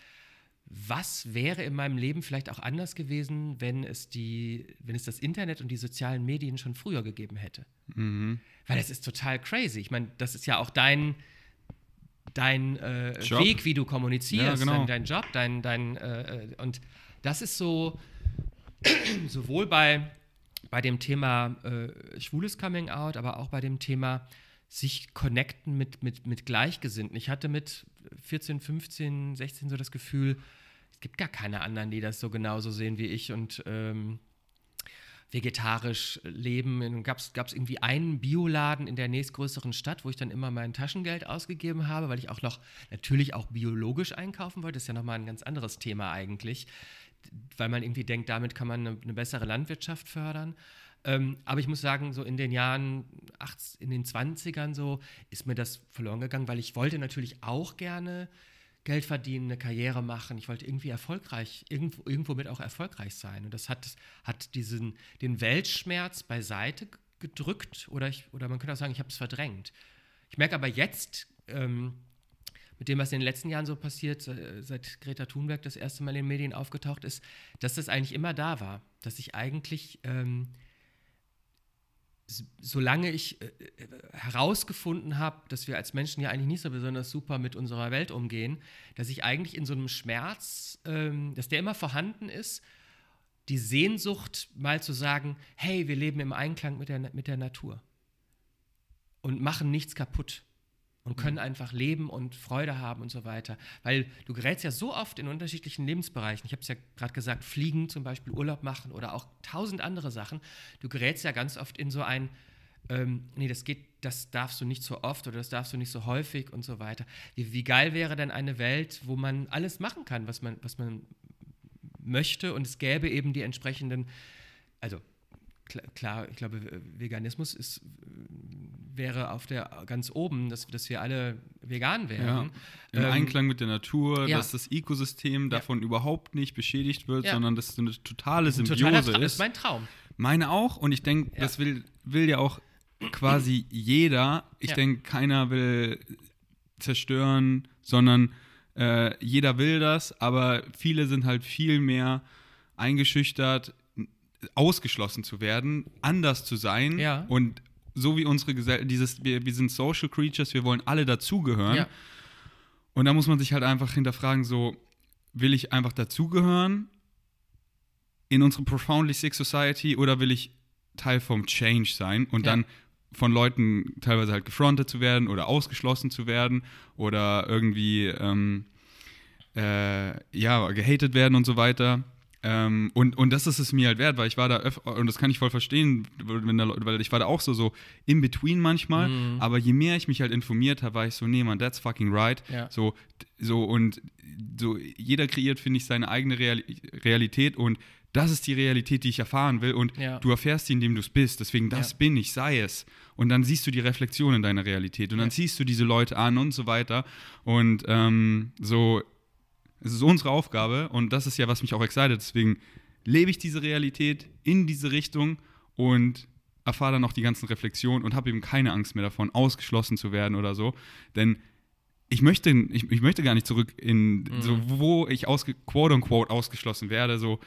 Speaker 2: was wäre in meinem Leben vielleicht auch anders gewesen, wenn es die, wenn es das Internet und die sozialen Medien schon früher gegeben hätte. Mhm. Weil es ist total crazy. Ich meine, das ist ja auch dein, dein äh, Weg, wie du kommunizierst, ja, genau. dein, dein, Job, dein, dein äh, äh und das ist so sowohl bei, bei dem Thema äh, schwules Coming Out, aber auch bei dem Thema sich connecten mit, mit, mit Gleichgesinnten. Ich hatte mit 14, 15, 16 so das Gefühl, es gibt gar keine anderen, die das so genauso sehen wie ich und ähm, vegetarisch leben. Gab es irgendwie einen Bioladen in der nächstgrößeren Stadt, wo ich dann immer mein Taschengeld ausgegeben habe, weil ich auch noch natürlich auch biologisch einkaufen wollte. Das ist ja nochmal ein ganz anderes Thema eigentlich, weil man irgendwie denkt, damit kann man eine, eine bessere Landwirtschaft fördern. Ähm, aber ich muss sagen, so in den Jahren, 80, in den 20ern so, ist mir das verloren gegangen, weil ich wollte natürlich auch gerne Geld verdienen, eine Karriere machen. Ich wollte irgendwie erfolgreich, irgendwo, irgendwo mit auch erfolgreich sein. Und das hat, hat diesen, den Weltschmerz beiseite gedrückt oder, ich, oder man könnte auch sagen, ich habe es verdrängt. Ich merke aber jetzt, ähm, mit dem, was in den letzten Jahren so passiert, seit Greta Thunberg das erste Mal in den Medien aufgetaucht ist, dass das eigentlich immer da war. Dass ich eigentlich ähm, solange ich äh, äh, herausgefunden habe, dass wir als Menschen ja eigentlich nicht so besonders super mit unserer Welt umgehen, dass ich eigentlich in so einem Schmerz, ähm, dass der immer vorhanden ist, die Sehnsucht mal zu sagen, hey, wir leben im Einklang mit der, mit der Natur und machen nichts kaputt und können mhm. einfach leben und Freude haben und so weiter. Weil du gerätst ja so oft in unterschiedlichen Lebensbereichen. Ich habe es ja gerade gesagt, fliegen zum Beispiel, Urlaub machen oder auch tausend andere Sachen. Du gerätst ja ganz oft in so ein, ähm, nee, das geht, das darfst du nicht so oft oder das darfst du nicht so häufig und so weiter. Wie, wie geil wäre denn eine Welt, wo man alles machen kann, was man, was man möchte und es gäbe eben die entsprechenden, also klar, ich glaube, Veganismus ist, wäre auf der ganz oben, dass, dass wir alle vegan wären.
Speaker 1: Ja, Im ähm, Einklang mit der Natur, ja. dass das Ökosystem davon ja. überhaupt nicht beschädigt wird, sondern dass es eine totale Symbiose ist. Das ist
Speaker 2: mein Traum.
Speaker 1: Meine auch und ich denke, das will, will ja auch quasi jeder. Ich denke, keiner will zerstören, sondern äh, jeder will das, aber viele sind halt viel mehr eingeschüchtert, ausgeschlossen zu werden, anders zu sein
Speaker 2: ja.
Speaker 1: und so wie unsere Gesellschaft, dieses, wir, wir sind Social Creatures, wir wollen alle dazugehören. Ja. Und da muss man sich halt einfach hinterfragen, so, will ich einfach dazugehören in unsere Profoundly Sick Society oder will ich Teil vom Change sein und
Speaker 2: Ja.
Speaker 1: dann von Leuten teilweise halt gefrontet zu werden oder ausgeschlossen zu werden oder irgendwie ähm, äh, ja, gehatet werden und so weiter. Ähm, und, und das ist es mir halt wert, weil ich war da öfter, und das kann ich voll verstehen, Leute- weil ich war da auch so, so in between manchmal,
Speaker 2: Mhm.
Speaker 1: aber je mehr ich mich halt informiert habe, war ich so, nee, man, that's fucking right.
Speaker 2: Ja.
Speaker 1: So, so und so, jeder kreiert, finde ich, seine eigene Real Realität und das ist die Realität, die ich erfahren will und
Speaker 2: Ja.
Speaker 1: du erfährst sie, indem du es bist. Deswegen, das
Speaker 2: Ja.
Speaker 1: bin ich, sei es. Und dann siehst du die Reflexion in deiner Realität und dann
Speaker 2: Ja.
Speaker 1: siehst du diese Leute an und so weiter. Und ähm, so, es ist unsere Aufgabe und das ist ja, was mich auch excited. Deswegen lebe ich diese Realität in diese Richtung und erfahre dann auch die ganzen Reflexionen und habe eben keine Angst mehr davon, ausgeschlossen zu werden oder so. Denn ich möchte, ich, ich möchte gar nicht zurück in so, wo ich ausge, quote unquote ausgeschlossen werde, so,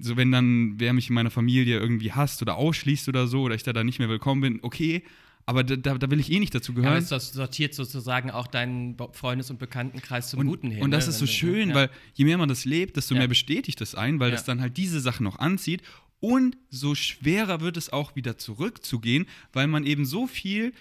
Speaker 1: so wenn dann wer mich in meiner Familie irgendwie hasst oder ausschließt oder so, oder ich da dann nicht mehr willkommen bin, okay, aber da, da, da will ich eh nicht dazu
Speaker 2: Aber
Speaker 1: gehören.
Speaker 2: es das sortiert sozusagen auch deinen Freundes- und Bekanntenkreis zum
Speaker 1: und,
Speaker 2: Guten hin.
Speaker 1: Und das
Speaker 2: ne?
Speaker 1: ist so schön,
Speaker 2: ja.
Speaker 1: weil je mehr man das lebt, desto
Speaker 2: Ja.
Speaker 1: mehr bestätigt das ein, weil
Speaker 2: Ja.
Speaker 1: das dann halt diese Sachen noch anzieht. Und so schwerer wird es auch wieder zurückzugehen, weil man eben so viel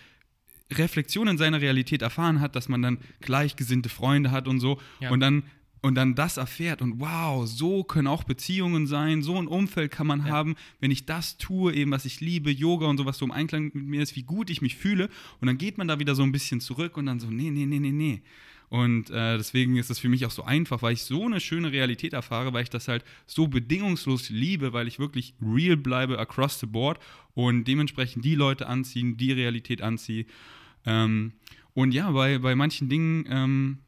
Speaker 1: Reflexion in seiner Realität erfahren hat, dass man dann gleichgesinnte Freunde hat und so.
Speaker 2: Ja.
Speaker 1: Und dann und dann das erfährt und wow, so können auch Beziehungen sein, so ein Umfeld kann man haben, wenn ich das tue, eben was ich liebe, Yoga und sowas so im Einklang mit mir ist, wie gut ich mich fühle und dann geht man da wieder so ein bisschen zurück und dann so, nee, nee, nee, nee, nee. Und äh, deswegen ist das für mich auch so einfach, weil ich so eine schöne Realität erfahre, weil ich das halt so bedingungslos liebe, weil ich wirklich real bleibe across the board und dementsprechend die Leute anziehen, die Realität anziehe. Ähm, und ja, bei, bei manchen Dingen, ähm,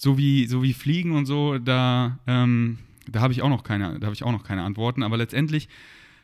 Speaker 1: so wie, so wie Fliegen und so, da, ähm, da habe ich auch noch keine, da habe ich auch noch keine Antworten. Aber letztendlich,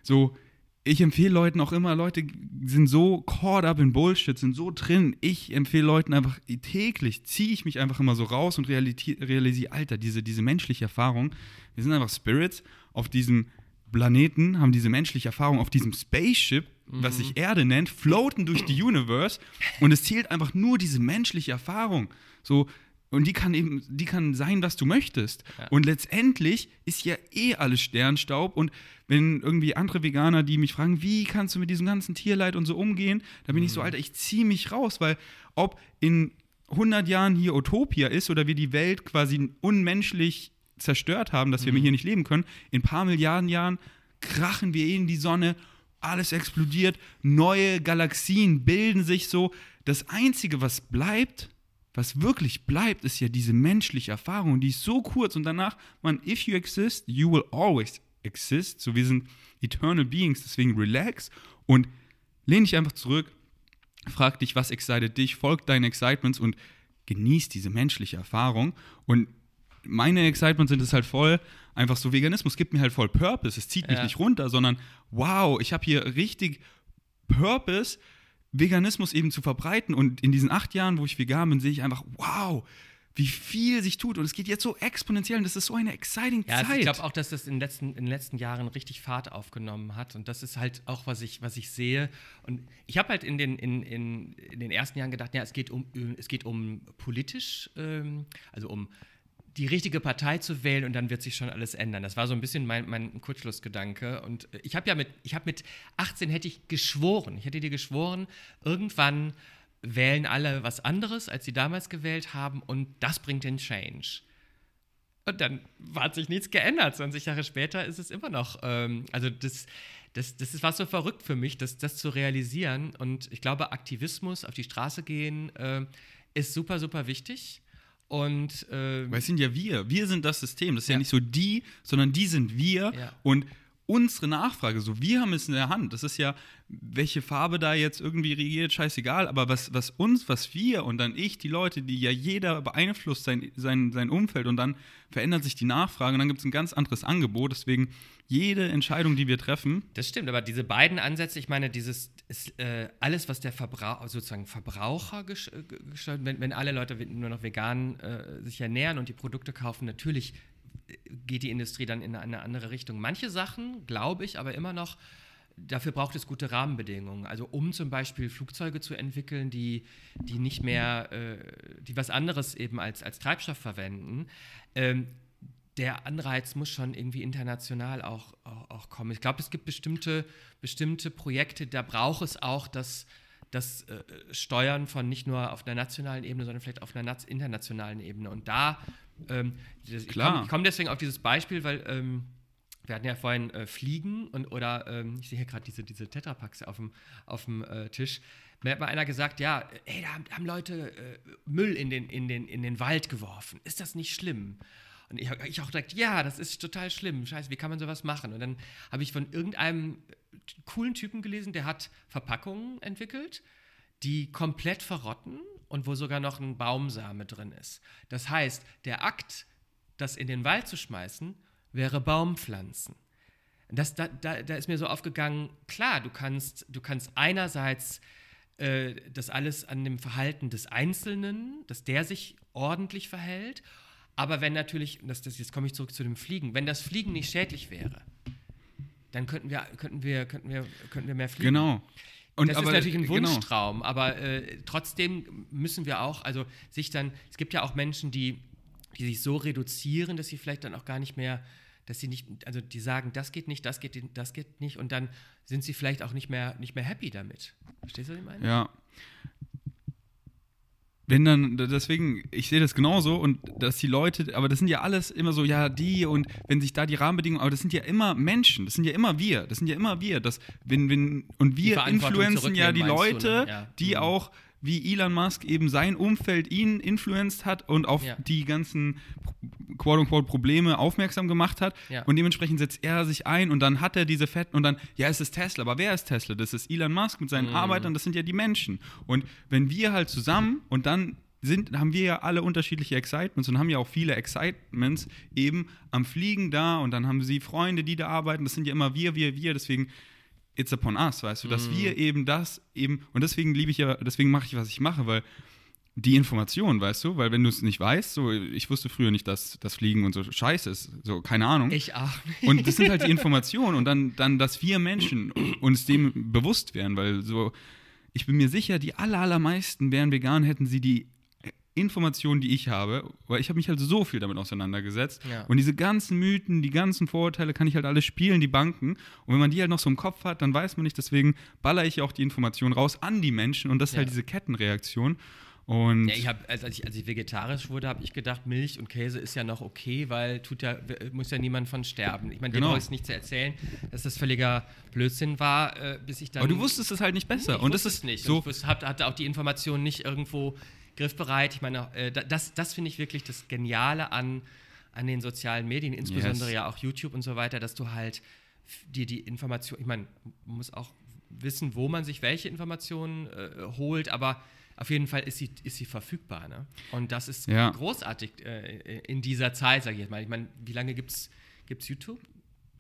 Speaker 1: so, ich empfehle Leuten auch immer, Leute sind so caught up in Bullshit, sind so drin. Ich empfehle Leuten einfach täglich, ziehe ich mich einfach immer so raus und realisiere, Alter, diese, diese menschliche Erfahrung, wir sind einfach Spirits auf diesem Planeten, haben diese menschliche Erfahrung auf diesem Spaceship, was sich Erde nennt, floaten durch die Universe und es zählt einfach nur diese menschliche Erfahrung. So, und die kann eben, die kann sein, was du möchtest.
Speaker 2: Ja.
Speaker 1: Und letztendlich ist ja eh alles Sternstaub. Und wenn irgendwie andere Veganer, die mich fragen, wie kannst du mit diesem ganzen Tierleid und so umgehen, da bin ich so, Alter, ich ziehe mich raus, weil ob in 100 Jahren hier Utopia ist oder wir die Welt quasi unmenschlich zerstört haben, dass wir hier nicht leben können, in ein paar Milliarden Jahren krachen wir eh in die Sonne, alles explodiert, neue Galaxien bilden sich so. Das Einzige, was bleibt, was wirklich bleibt, ist ja diese menschliche Erfahrung, die ist so kurz. Und danach, man, if you exist, you will always exist. So, wir sind eternal beings, deswegen relax und lehn dich einfach zurück, frag dich, was excited dich, folg deinen Excitements und genieß diese menschliche Erfahrung. Und meine Excitements sind es halt voll, einfach so, Veganismus gibt mir halt voll Purpose, es zieht mich
Speaker 2: Ja.
Speaker 1: nicht runter, sondern wow, ich habe hier richtig Purpose, Veganismus eben zu verbreiten. Und in diesen acht Jahren, wo ich vegan bin, sehe ich einfach, wow, wie viel sich tut. Und es geht jetzt so exponentiell und das ist so eine exciting
Speaker 2: Ja, also
Speaker 1: Zeit.
Speaker 2: ich glaube auch, dass das in den, letzten, in den letzten Jahren richtig Fahrt aufgenommen hat. Und das ist halt auch, was ich, was ich sehe. Und ich habe halt in den, in, in, in den ersten Jahren gedacht, ja, es geht um, es geht um politisch, ähm, also um die richtige Partei zu wählen und dann wird sich schon alles ändern. Das war so ein bisschen mein, mein Kurzschlussgedanke. Und äh, ich habe ja mit, ich habe mit 18 hätte ich geschworen, ich hätte dir geschworen, irgendwann wählen alle was anderes, als sie damals gewählt haben und das bringt den Change. Und dann hat sich nichts geändert. 20 Jahre später ist es immer noch. Ähm, also das, das, das ist was so verrückt für mich, das, das zu realisieren. Und ich glaube, Aktivismus, auf die Straße gehen, äh, ist super, super wichtig. Und äh,
Speaker 1: Weil es sind ja wir. Wir sind das System. Das ist ja,
Speaker 2: Ja.
Speaker 1: nicht so die, sondern die sind wir.
Speaker 2: Ja.
Speaker 1: Und unsere Nachfrage, so wir haben es in der Hand. Das ist ja, welche Farbe da jetzt irgendwie regiert, scheißegal. Aber was, was uns, was wir und dann ich, die Leute, die ja jeder beeinflusst sein, sein, sein Umfeld und dann verändert sich die Nachfrage und dann gibt es ein ganz anderes Angebot. Deswegen jede Entscheidung, die wir treffen,
Speaker 2: Das stimmt, aber diese beiden Ansätze, ich meine, dieses ist, äh, alles, was der Verbraucher, sozusagen Verbraucher äh, ge- gestaltet, wenn, wenn alle Leute nur noch vegan äh, sich ernähren und die Produkte kaufen, natürlich geht die Industrie dann in eine andere Richtung. Manche Sachen, glaube ich, aber immer noch, dafür braucht es gute Rahmenbedingungen. Also um zum Beispiel Flugzeuge zu entwickeln, die, die nicht mehr, äh, die was anderes eben als, als Treibstoff verwenden. Ähm, der Anreiz muss schon irgendwie international auch, auch, auch kommen. Ich glaube, es gibt bestimmte, bestimmte Projekte, da braucht es auch das, das äh, Steuern von nicht nur auf einer nationalen Ebene, sondern vielleicht auf einer internationalen Ebene. Und da, ähm, ich komme komm deswegen auf dieses Beispiel, weil ähm, wir hatten ja vorhin äh, Fliegen und oder ähm, ich sehe hier gerade diese, diese Tetrapacks auf dem, auf dem äh, Tisch. Mir hat mal einer gesagt, ja, ey, da haben, haben Leute äh, Müll in den, in, den, in den Wald geworfen. Ist das nicht schlimm? Und ich, ich auch direkt, ja, das ist total schlimm. Scheiße, wie kann man sowas machen? Und dann habe ich von irgendeinem coolen Typen gelesen, der hat Verpackungen entwickelt, die komplett verrotten und wo sogar noch ein Baumsame drin ist. Das heißt, der Akt, das in den Wald zu schmeißen, wäre Baumpflanzen. Das, da, da, da ist mir so aufgegangen, klar, du kannst, du kannst einerseits äh, das alles an dem Verhalten des Einzelnen, dass der sich ordentlich verhält, aber wenn natürlich, das, das, jetzt komme ich zurück zu dem Fliegen, wenn das Fliegen nicht schädlich wäre, dann könnten wir, könnten wir, könnten wir, könnten wir mehr fliegen.
Speaker 1: Genau.
Speaker 2: Und das aber, ist natürlich ein genau. Wunschtraum, genau. aber äh, trotzdem müssen wir auch, also sich dann, es gibt ja auch Menschen, die, die sich so reduzieren, dass sie vielleicht dann auch gar nicht mehr, dass sie nicht, also die sagen, das geht nicht, das geht, das geht nicht und dann sind sie vielleicht auch nicht mehr, nicht mehr happy damit. Verstehst du, was ich meine?
Speaker 1: Ja wenn dann, deswegen, ich sehe das genauso und dass die Leute, aber das sind ja alles immer so, ja, die und wenn sich da die Rahmenbedingungen, aber das sind ja immer Menschen, das sind ja immer wir, das sind ja immer wir, das, wenn, wenn, und wir influenzen ja die Leute, du, ne? ja. die mhm. auch wie Elon Musk eben sein Umfeld ihn influenced hat und auf ja. die ganzen quote-unquote Probleme aufmerksam gemacht hat. Ja. Und dementsprechend setzt er sich ein und dann hat er diese fetten und dann, ja, es ist Tesla, aber wer ist Tesla? Das ist Elon Musk mit seinen mhm. Arbeitern, das sind ja die Menschen. Und wenn wir halt zusammen und dann sind, haben wir ja alle unterschiedliche Excitements und haben ja auch viele Excitements eben am Fliegen da und dann haben sie Freunde, die da arbeiten. Das sind ja immer wir, wir, wir. Deswegen it's upon us, weißt du, dass mm. wir eben das eben, und deswegen liebe ich ja, deswegen mache ich, was ich mache, weil die Information, weißt du, weil wenn du es nicht weißt, so, ich wusste früher nicht, dass das Fliegen und so scheiße ist, so, keine Ahnung.
Speaker 2: Ich auch
Speaker 1: nicht. Und das sind halt die Informationen und dann, dann, dass wir Menschen uns dem bewusst wären, weil so, ich bin mir sicher, die aller, allermeisten wären vegan, hätten sie die Informationen, die ich habe, weil ich habe mich halt so viel damit auseinandergesetzt. Ja. Und diese ganzen Mythen, die ganzen Vorurteile kann ich halt alle spielen, die Banken. Und wenn man die halt noch so im Kopf hat, dann weiß man nicht. Deswegen baller ich auch die Informationen raus an die Menschen. Und das ist halt diese Kettenreaktion. Und
Speaker 2: ja, ich hab, als, ich, als ich vegetarisch wurde, habe ich gedacht, Milch und Käse ist ja noch okay, weil tut ja, muss ja niemand von sterben. Ich meine, genau. dir brauche ich nicht zu erzählen, dass das völliger Blödsinn war, äh, bis ich dann.
Speaker 1: Aber du wusstest es halt nicht besser.
Speaker 2: Nee, und das ist nicht. So. Ich wusste, hatte auch die Information nicht irgendwo griffbereit. Ich meine, äh, das, das finde ich wirklich das Geniale an, an den sozialen Medien, insbesondere yes. ja auch YouTube und so weiter, dass du halt dir die Information, ich meine, man muss auch wissen, wo man sich welche Informationen äh, holt, aber auf jeden Fall ist sie, ist sie verfügbar. Ne? Und das ist ja. großartig äh, in dieser Zeit, sage ich jetzt mal. Ich meine, wie lange gibt es YouTube?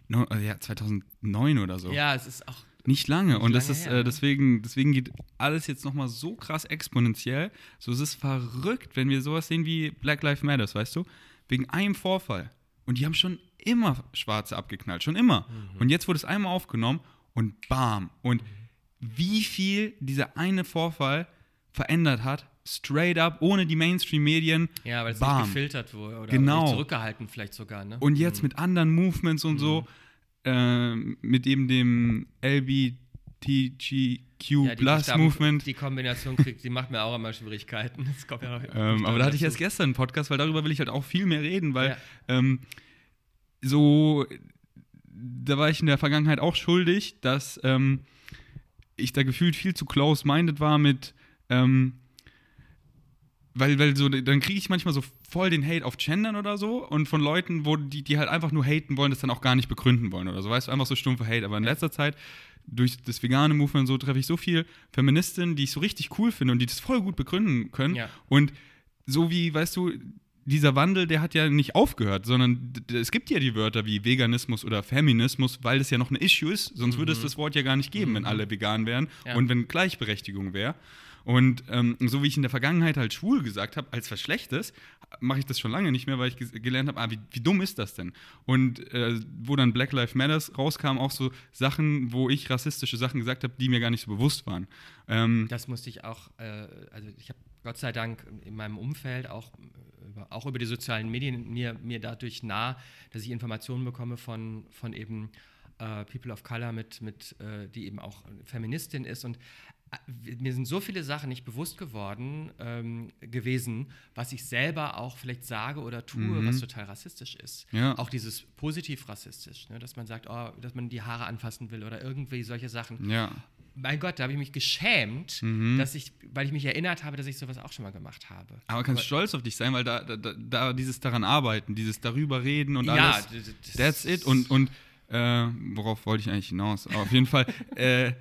Speaker 1: No, äh, ja, 2009 oder so.
Speaker 2: Ja, es ist auch
Speaker 1: nicht lange. und das ist her, äh, deswegen, deswegen geht alles jetzt nochmal so krass exponentiell. So, es ist verrückt, wenn wir sowas sehen wie Black Lives Matter, weißt du? Wegen einem Vorfall. Und die haben schon immer Schwarze abgeknallt, schon immer. Mhm. Und jetzt wurde es einmal aufgenommen und bam. Und wie viel dieser eine Vorfall verändert hat, straight up, ohne die Mainstream-Medien.
Speaker 2: Ja, weil es bam. nicht gefiltert wurde oder
Speaker 1: genau.
Speaker 2: zurückgehalten vielleicht sogar. Ne?
Speaker 1: Und jetzt mhm. mit anderen Movements und mhm. so äh, mit eben dem LBTGQ ja, Plus Movement.
Speaker 2: Die Kombination kriegt, die macht mir auch immer Schwierigkeiten.
Speaker 1: Ja ähm, aber da hatte ich erst gestern einen Podcast, weil darüber will ich halt auch viel mehr reden, weil ja. ähm, so, da war ich in der Vergangenheit auch schuldig, dass ähm, ich da gefühlt viel zu close-minded war mit, ähm, weil, weil so, dann kriege ich manchmal so voll den Hate auf Gendern oder so und von Leuten, wo die, die halt einfach nur haten wollen, das dann auch gar nicht begründen wollen oder so, weißt du, einfach so stumpfe Hate. Aber in letzter Zeit, durch das vegane Movement so, treffe ich so viel Feministinnen, die ich so richtig cool finde und die das voll gut begründen können. Ja. Und so wie, weißt du, dieser Wandel, der hat ja nicht aufgehört, sondern es gibt ja die Wörter wie Veganismus oder Feminismus, weil das ja noch ein Issue ist. Sonst mhm. würde es das Wort ja gar nicht geben, mhm. wenn alle vegan wären ja. und wenn Gleichberechtigung wäre. Und ähm, so wie ich in der Vergangenheit halt schwul gesagt habe, als was Schlechtes, mache ich das schon lange nicht mehr, weil ich gelernt habe, ah, wie, wie, dumm ist das denn? Und äh, wo dann Black Lives Matters rauskam, auch so Sachen, wo ich rassistische Sachen gesagt habe, die mir gar nicht so bewusst waren.
Speaker 2: Ähm, das musste ich auch, äh, also ich habe Gott sei Dank in meinem Umfeld auch, auch über die sozialen Medien mir, mir dadurch nah, dass ich Informationen bekomme von, von eben äh, People of Color, mit, mit, äh, die eben auch Feministin ist. Und mir sind so viele Sachen nicht bewusst geworden ähm, gewesen, was ich selber auch vielleicht sage oder tue, mhm. was total rassistisch ist. Ja. Auch dieses positiv rassistisch, ne? dass man sagt, oh, dass man die Haare anfassen will oder irgendwie solche Sachen. Ja. Mein Gott, da habe ich mich geschämt, mhm. dass ich, weil ich mich erinnert habe, dass ich sowas auch schon mal gemacht habe.
Speaker 1: Aber kannst Aber, stolz auf dich sein, weil da, da, da, dieses daran arbeiten, dieses darüber reden und ja, alles. That's it. Und, und äh, worauf wollte ich eigentlich hinaus? auf jeden Fall, äh,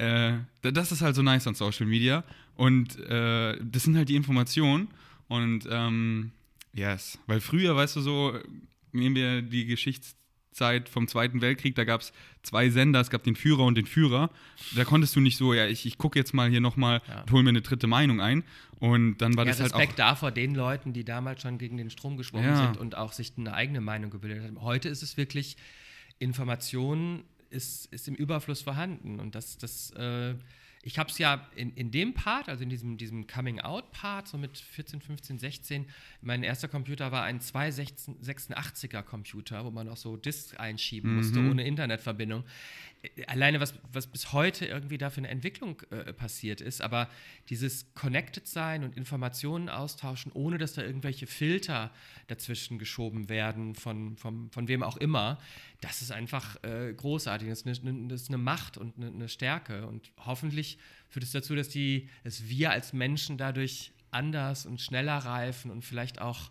Speaker 1: äh, das ist halt so nice an Social Media. Und äh, das sind halt die Informationen. Und ähm, yes, weil früher, weißt du so, nehmen wir die Geschichtszeit vom Zweiten Weltkrieg, da gab es zwei Sender, es gab den Führer und den Führer. Da konntest du nicht so, ja, ich, ich gucke jetzt mal hier nochmal, ja. hol mir eine dritte Meinung ein. Und dann war ja, das
Speaker 2: Respekt
Speaker 1: halt auch...
Speaker 2: davor den Leuten, die damals schon gegen den Strom geschwommen ja. sind und auch sich eine eigene Meinung gebildet haben. Heute ist es wirklich Information ist, ist im Überfluss vorhanden. Und das, das äh, ich habe es ja in, in dem Part, also in diesem, diesem Coming-out-Part, so mit 14, 15, 16, mein erster Computer war ein 286er Computer, wo man auch so Disks einschieben mhm. musste, ohne Internetverbindung alleine was, was bis heute irgendwie da für eine Entwicklung äh, passiert ist, aber dieses Connected sein und Informationen austauschen, ohne dass da irgendwelche Filter dazwischen geschoben werden, von, von, von wem auch immer, das ist einfach äh, großartig. Das ist, eine, das ist, eine, Macht und eine, eine, Stärke. Und hoffentlich führt es dazu, dass, die, dass wir als Menschen dadurch anders und schneller reifen und vielleicht auch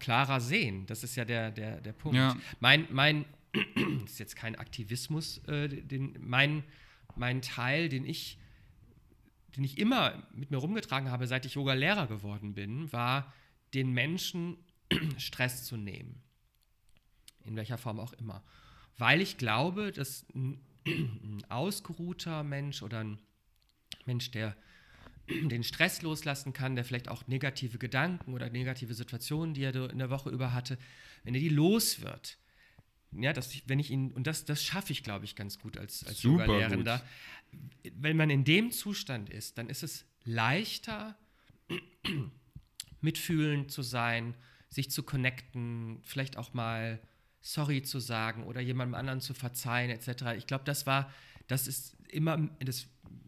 Speaker 2: klarer sehen. Das ist ja der, der, der Punkt. Ja. Mein, mein das ist jetzt kein Aktivismus, äh, den, mein, mein Teil, den ich, den ich immer mit mir rumgetragen habe, seit ich Yoga-Lehrer geworden bin, war, den Menschen Stress zu nehmen. In welcher Form auch immer. Weil ich glaube, dass ein, ein ausgeruhter Mensch oder ein Mensch, der den Stress loslassen kann, der vielleicht auch negative Gedanken oder negative Situationen, die er in der Woche über hatte, wenn er die los wird, ja, dass ich, wenn ich ihn, und das, das schaffe ich, glaube ich, ganz gut als, als Yoga-Lehrender. Wenn man in dem Zustand ist, dann ist es leichter, mitfühlend zu sein, sich zu connecten, vielleicht auch mal sorry zu sagen oder jemandem anderen zu verzeihen, etc. Ich glaube, das war, das ist immer, das,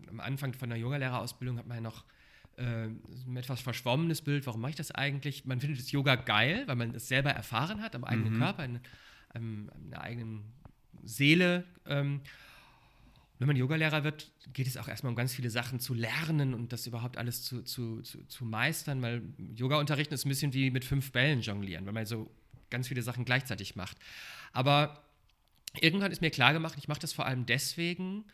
Speaker 2: am Anfang von der Yogalehrerausbildung hat man ja noch äh, ein etwas verschwommenes Bild, warum mache ich das eigentlich? Man findet das Yoga geil, weil man es selber erfahren hat am eigenen mhm. Körper, in, ähm, einer eigenen Seele. Ähm, wenn man Yogalehrer wird, geht es auch erstmal um ganz viele Sachen zu lernen und das überhaupt alles zu, zu, zu, zu meistern, weil Yoga-Unterrichten ist ein bisschen wie mit fünf Bällen jonglieren, weil man so ganz viele Sachen gleichzeitig macht. Aber irgendwann ist mir klar gemacht, ich mache das vor allem deswegen,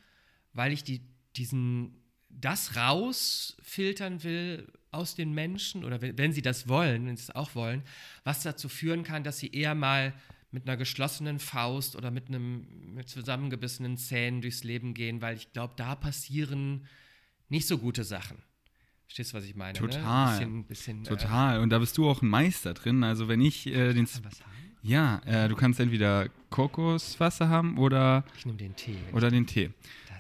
Speaker 2: weil ich die, diesen, das rausfiltern will aus den Menschen oder wenn, wenn sie das wollen, wenn sie es auch wollen, was dazu führen kann, dass sie eher mal mit einer geschlossenen Faust oder mit einem mit zusammengebissenen Zähnen durchs Leben gehen, weil ich glaube, da passieren nicht so gute Sachen. Verstehst du, was ich meine?
Speaker 1: Ne? Total. Ne? Bisschen, bisschen, Total. Äh, Und da bist du auch ein Meister drin. Also wenn ich äh, den. Was haben? Ja, äh, du kannst entweder Kokoswasser haben oder.
Speaker 2: Ich nehme den Tee.
Speaker 1: Oder den Tee.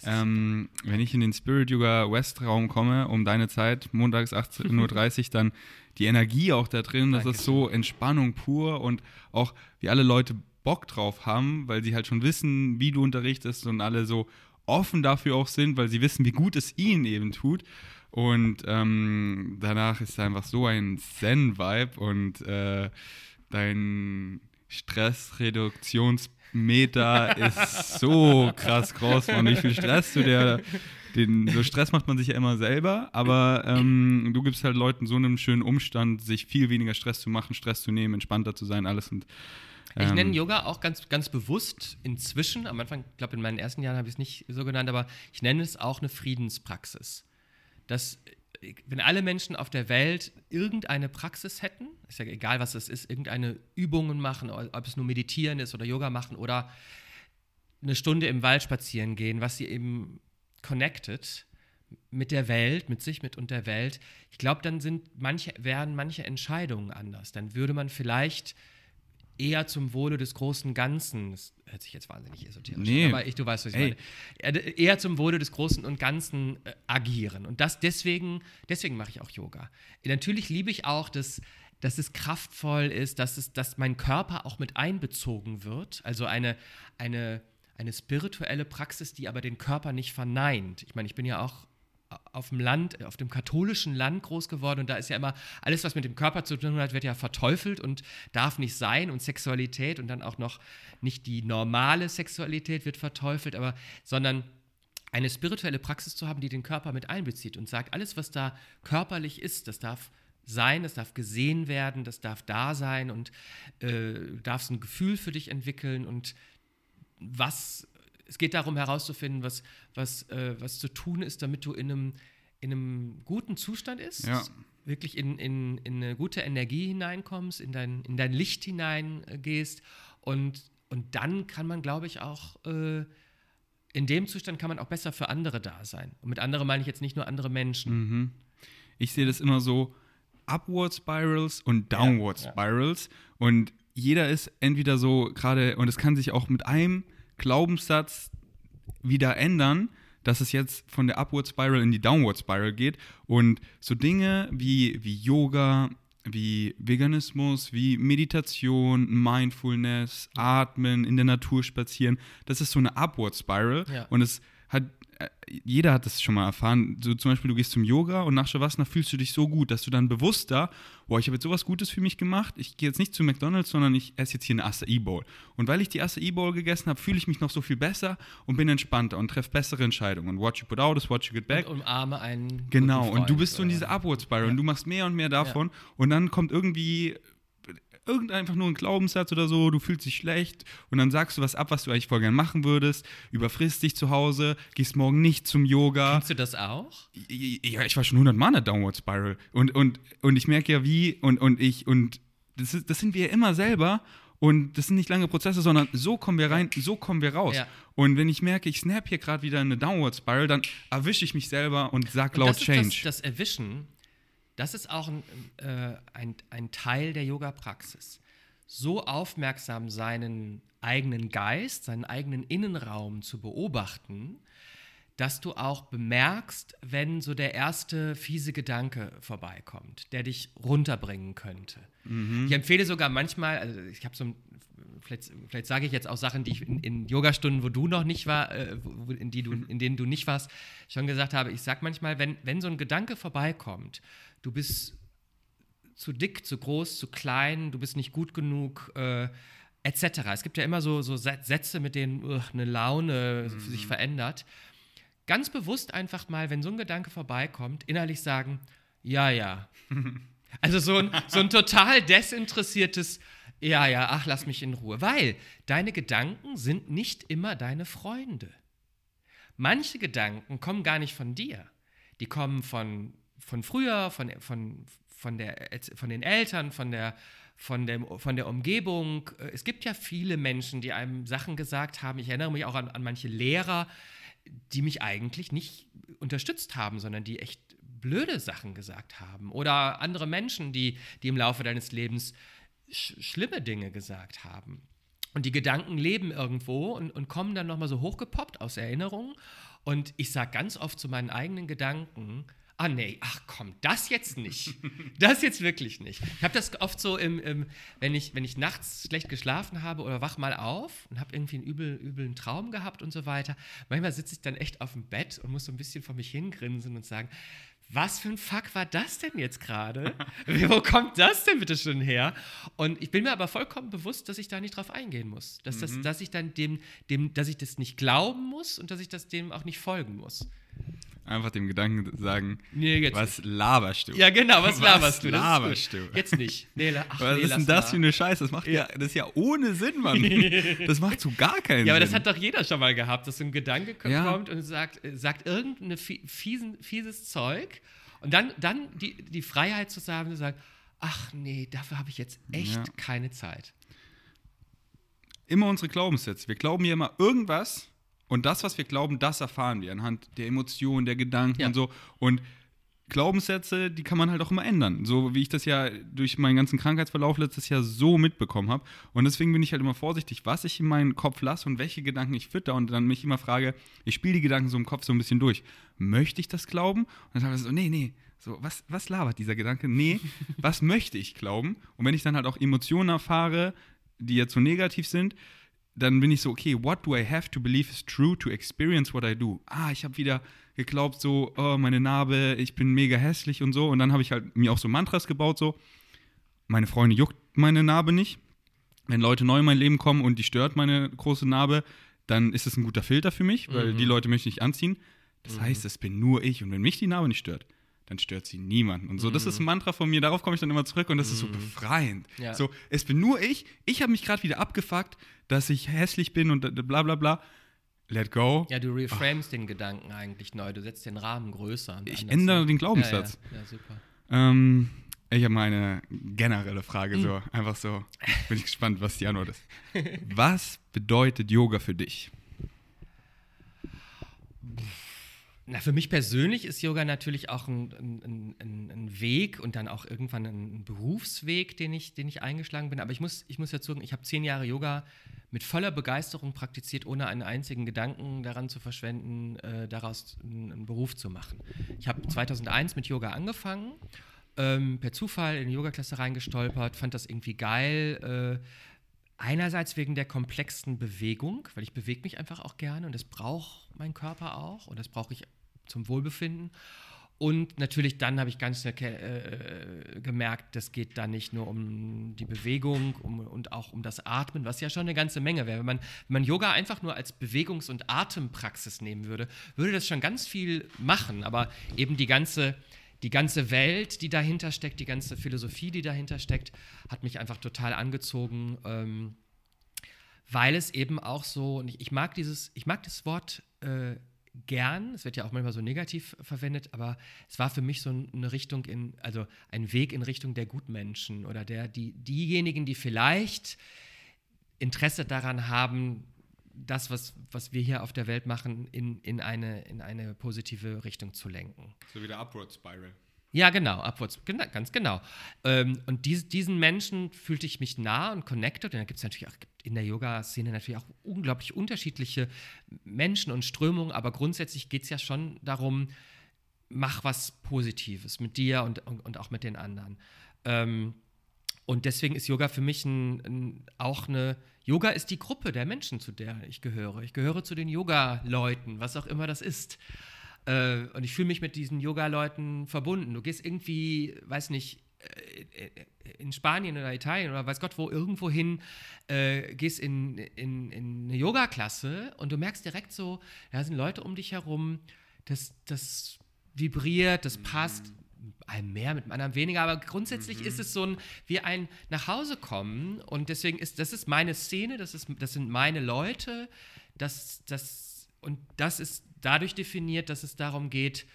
Speaker 1: Ähm, wenn ich in den Spirit Yoga West Raum komme, um deine Zeit, montags 18.30 Uhr, dann die Energie auch da drin, das ist so Entspannung pur und auch wie alle Leute Bock drauf haben, weil sie halt schon wissen, wie du unterrichtest und alle so offen dafür auch sind, weil sie wissen, wie gut es ihnen eben tut. Und ähm, danach ist einfach so ein Zen-Vibe und äh, dein Stressreduktionsmeter ist so krass groß, von wie viel Stress du dir den, so Stress macht man sich ja immer selber, aber ähm, du gibst halt Leuten so einen schönen Umstand, sich viel weniger Stress zu machen, Stress zu nehmen, entspannter zu sein, alles und
Speaker 2: ich nenne ähm, Yoga auch ganz, ganz bewusst inzwischen. Am Anfang, ich glaube, in meinen ersten Jahren habe ich es nicht so genannt, aber ich nenne es auch eine Friedenspraxis. Dass, wenn alle Menschen auf der Welt irgendeine Praxis hätten, ist ja egal, was es ist, irgendeine Übungen machen, ob es nur Meditieren ist oder Yoga machen oder eine Stunde im Wald spazieren gehen, was sie eben connected mit der Welt, mit sich, mit und der Welt, ich glaube, dann sind manche, wären manche Entscheidungen anders. Dann würde man vielleicht eher zum Wohle des großen Ganzen, das hört sich jetzt wahnsinnig esoterisch
Speaker 1: Nee.
Speaker 2: an, aber ich, du weißt, was ich
Speaker 1: Ey.
Speaker 2: meine, Äh, eher zum Wohle des Großen und Ganzen äh, agieren. Und das deswegen, deswegen mache ich auch Yoga. Natürlich liebe ich auch, dass, dass es kraftvoll ist, dass, es, dass mein Körper auch mit einbezogen wird. Also eine, eine, eine spirituelle Praxis, die aber den Körper nicht verneint. Ich meine, ich bin ja auch auf dem Land, auf dem katholischen Land groß geworden und da ist ja immer alles, was mit dem Körper zu tun hat, wird ja verteufelt und darf nicht sein und Sexualität und dann auch noch nicht die normale Sexualität wird verteufelt, aber sondern eine spirituelle Praxis zu haben, die den Körper mit einbezieht und sagt, alles, was da körperlich ist, das darf sein, das darf gesehen werden, das darf da sein und äh, darfst ein Gefühl für dich entwickeln und was, es geht darum herauszufinden, was, was, äh, was zu tun ist, damit du in einem, in einem guten Zustand ist,
Speaker 1: Ja.
Speaker 2: wirklich in, in, in eine gute Energie hineinkommst, in dein, in dein Licht hineingehst und, und dann kann man, glaube ich, auch äh, in dem Zustand kann man auch besser für andere da sein. Und mit andere meine ich jetzt nicht nur andere Menschen.
Speaker 1: Ich sehe das immer so Upward Spirals und Downward
Speaker 2: ja.
Speaker 1: Spirals. Und jeder ist entweder so gerade, und es kann sich auch mit einem Glaubenssatz wieder ändern, dass es jetzt von der Upward Spiral in die Downward Spiral geht. Und so Dinge wie, wie Yoga, wie Veganismus, wie Meditation, Mindfulness, Atmen, in der Natur spazieren, das ist so eine Upward Spiral.
Speaker 2: Ja.
Speaker 1: Und es hat, äh, jeder hat das schon mal erfahren. So zum Beispiel, du gehst zum Yoga und nach Shavasana fühlst du dich so gut, dass du dann bewusster, boah, ich habe jetzt sowas Gutes für mich gemacht. Ich gehe jetzt nicht zu McDonalds, sondern ich esse jetzt hier eine Acai Bowl. Und weil ich die Acai Bowl gegessen habe, fühle ich mich noch so viel besser und bin entspannter und treffe bessere Entscheidungen. Und what you put out is what you get back.
Speaker 2: Und umarme einen.
Speaker 1: Genau,
Speaker 2: guten
Speaker 1: und du
Speaker 2: Freund
Speaker 1: bist so in dieser Upward Spiral
Speaker 2: Ja.
Speaker 1: und du machst mehr und mehr davon und dann kommt irgendwie irgend einfach nur ein Glaubenssatz oder so, du fühlst dich schlecht und dann sagst du was ab, was du eigentlich voll gern machen würdest, überfrisst dich zu Hause, gehst morgen nicht zum Yoga.
Speaker 2: Kennst du das auch?
Speaker 1: Ja, ich war schon 100 Mal in der Downward Spiral und, und, und ich merke ja wie und, und ich und das, ist, das sind wir ja immer selber und das sind nicht lange Prozesse, sondern so kommen wir rein, so kommen wir raus.
Speaker 2: Ja.
Speaker 1: Und wenn ich merke, ich snap hier gerade wieder in eine Downward Spiral, dann erwische ich mich selber und sag
Speaker 2: Und
Speaker 1: laut
Speaker 2: das ist
Speaker 1: Change.
Speaker 2: Das, das Erwischen, das ist auch ein, äh, ein, ein Teil der Yoga-Praxis. So aufmerksam seinen eigenen Geist, seinen eigenen Innenraum zu beobachten, dass du auch bemerkst, wenn so der erste fiese Gedanke vorbeikommt, der dich runterbringen könnte. Ich empfehle sogar manchmal, also ich habe so ein, vielleicht, vielleicht sage ich jetzt auch Sachen, die ich in, in Yogastunden, wo du noch nicht war, äh, wo, in, die du, in denen du nicht warst, schon gesagt habe. Ich sage manchmal, wenn, wenn so ein Gedanke vorbeikommt, du bist zu dick, zu groß, zu klein, du bist nicht gut genug, äh, etc. Es gibt ja immer so, so Sä- Sätze, mit denen ugh, eine Laune sich verändert. Ganz bewusst einfach mal, wenn so ein Gedanke vorbeikommt, innerlich sagen, ja, ja. Also so ein, so ein total desinteressiertes, ja, ja, ach, lass mich in Ruhe. Weil deine Gedanken sind nicht immer deine Freunde. Manche Gedanken kommen gar nicht von dir. Die kommen von, von früher, von, von, von, der, von den Eltern, von der, von, der, von der Umgebung. Es gibt ja viele Menschen, die einem Sachen gesagt haben. Ich erinnere mich auch an, an manche Lehrer, die mich eigentlich nicht unterstützt haben, sondern die echt blöde Sachen gesagt haben. Oder andere Menschen, die, die im Laufe deines Lebens sch schlimme Dinge gesagt haben. Und die Gedanken leben irgendwo und, und kommen dann nochmal so hochgepoppt aus Erinnerungen. Und ich sage ganz oft zu meinen eigenen Gedanken, ah nee, ach komm, das jetzt nicht. Das jetzt wirklich nicht. Ich habe das oft so, im, im, wenn, ich, wenn ich nachts schlecht geschlafen habe oder wach mal auf und habe irgendwie einen übel, üblen Traum gehabt und so weiter. Manchmal sitze ich dann echt auf dem Bett und muss so ein bisschen vor mich hingrinsen und sagen, was für ein Fuck war das denn jetzt gerade? Wo kommt das denn bitte schon her? Und ich bin mir aber vollkommen bewusst, dass ich da nicht drauf eingehen muss. Dass, das, dass ich dann dem, dem, dass ich das nicht glauben muss und dass ich das dem auch nicht folgen muss.
Speaker 1: Einfach dem Gedanken sagen,
Speaker 2: Nee, jetzt
Speaker 1: was laberst du?
Speaker 2: Ja, genau, was laberst du? Das
Speaker 1: laberst du?
Speaker 2: Jetzt nicht. Nee, ach,
Speaker 1: Was
Speaker 2: nee,
Speaker 1: ist denn das
Speaker 2: mal.
Speaker 1: für eine Scheiße? Das macht ja, das ist ja ohne Sinn, Mann. Das macht so gar keinen
Speaker 2: Ja, aber
Speaker 1: Sinn.
Speaker 2: das hat doch jeder schon mal gehabt, dass so ein Gedanke
Speaker 1: Ja.
Speaker 2: kommt und sagt, äh, sagt irgendein fiesen, fieses Zeug und dann, dann die, die Freiheit zu sagen, zu sagen, ach nee, dafür habe ich jetzt echt
Speaker 1: Ja.
Speaker 2: keine Zeit.
Speaker 1: immer unsere Glaubenssätze. Wir glauben ja immer irgendwas und das, was wir glauben, das erfahren wir anhand der Emotionen, der Gedanken
Speaker 2: Ja.
Speaker 1: und so. Und Glaubenssätze, die kann man halt auch immer ändern. So wie ich das ja durch meinen ganzen Krankheitsverlauf letztes Jahr so mitbekommen habe. Und deswegen bin ich halt immer vorsichtig, was ich in meinen Kopf lasse und welche Gedanken ich fütter und dann mich immer frage, ich spiele die Gedanken so im Kopf so ein bisschen durch. Möchte ich das glauben? Und dann sage ich so, nee, nee, so, was, was labert dieser Gedanke? Nee, was möchte ich glauben? Und wenn ich dann halt auch Emotionen erfahre, die jetzt so negativ sind, dann bin ich so, okay, what do I have to believe is true to experience what I do? Ah, ich habe wieder geglaubt, so, oh, meine Narbe, ich bin mega hässlich und so. Und dann habe ich halt mir auch so Mantras gebaut, so, meine Freunde juckt meine Narbe nicht. Wenn Leute neu in mein Leben kommen und die stört meine große Narbe, dann ist es ein guter Filter für mich, weil mhm. die Leute möchte ich anziehen. Das mhm. heißt, es bin nur ich. Und wenn mich die Narbe nicht stört, dann stört sie niemanden. Und so, mhm. das ist ein mhm. Mantra von mir, darauf komme ich dann immer zurück und das mhm. ist so mhm. befreiend. Ja. So, es bin nur ich, ich habe mich gerade wieder abgefuckt, dass ich hässlich bin und bla bla bla. Let go.
Speaker 2: Ja, du reframest den Gedanken eigentlich neu, du setzt den Rahmen größer.
Speaker 1: ich ändere den Glaubenssatz. Ja, ja. ja super. Ähm, ich habe mal eine generelle Frage, so mhm. einfach so. Bin ich gespannt, was die Antwort ist. Was bedeutet Yoga für dich?
Speaker 2: Na, für mich persönlich ist Yoga natürlich auch ein, ein, ein, ein, Weg und dann auch irgendwann ein Berufsweg, den ich, den ich eingeschlagen bin. Aber ich muss, ich muss dazu sagen, ich habe zehn Jahre Yoga mit voller Begeisterung praktiziert, ohne einen einzigen Gedanken daran zu verschwenden, äh, daraus einen, Beruf zu machen. Ich habe 2001 mit Yoga angefangen, ähm, per Zufall in eine Yoga-Klasse reingestolpert, fand das irgendwie geil. Äh, Einerseits wegen der komplexen Bewegung, weil ich bewege mich einfach auch gerne und das braucht mein Körper auch und das brauche ich zum Wohlbefinden. Und natürlich dann habe ich ganz äh, gemerkt, das geht da nicht nur um die Bewegung um, und auch um das Atmen, was ja schon eine ganze Menge wäre. Wenn man, wenn man Yoga einfach nur als Bewegungs- und Atempraxis nehmen würde, würde das schon ganz viel machen. Aber eben die ganze die ganze Welt, die dahinter steckt, die ganze Philosophie, die dahinter steckt, hat mich einfach total angezogen, ähm, weil es eben auch so, ich, mag dieses, ich mag das Wort äh, gern, es wird ja auch manchmal so negativ verwendet, aber es war für mich so eine Richtung in, also ein Weg in Richtung der Gutmenschen oder der, die, diejenigen, die vielleicht Interesse daran haben, das, was, was wir hier auf der Welt machen, in, in, eine, in eine positive Richtung zu lenken.
Speaker 1: So wie der Upward Spiral.
Speaker 2: Ja, genau, Upwards, ganz genau. Ähm, und dies, diesen Menschen fühlte ich mich nah und connected. Und da gibt es natürlich auch in der Yoga-Szene natürlich auch unglaublich unterschiedliche Menschen und Strömungen, aber grundsätzlich geht es ja schon darum, mach was Positives mit dir und, und, und auch mit den anderen. Ähm, und deswegen ist Yoga für mich ein, ein, auch eine, Yoga ist die Gruppe der Menschen, zu der ich gehöre. Ich gehöre zu den Yoga-Leuten, was auch immer das ist. Äh, und ich fühle mich mit diesen Yoga-Leuten verbunden. Du gehst irgendwie, weiß nicht, in Spanien oder Italien oder weiß Gott wo irgendwo hin, äh, gehst in, in, in eine Yoga-Klasse und du merkst direkt so, da sind Leute um dich herum, das, das vibriert, das passt einem mehr, mit einem anderen weniger, aber grundsätzlich mhm. ist es so ein, wie ein nach Hause kommen und deswegen ist, das ist meine Szene, das, ist, das sind meine Leute, das, das, und das ist dadurch definiert, dass es darum geht,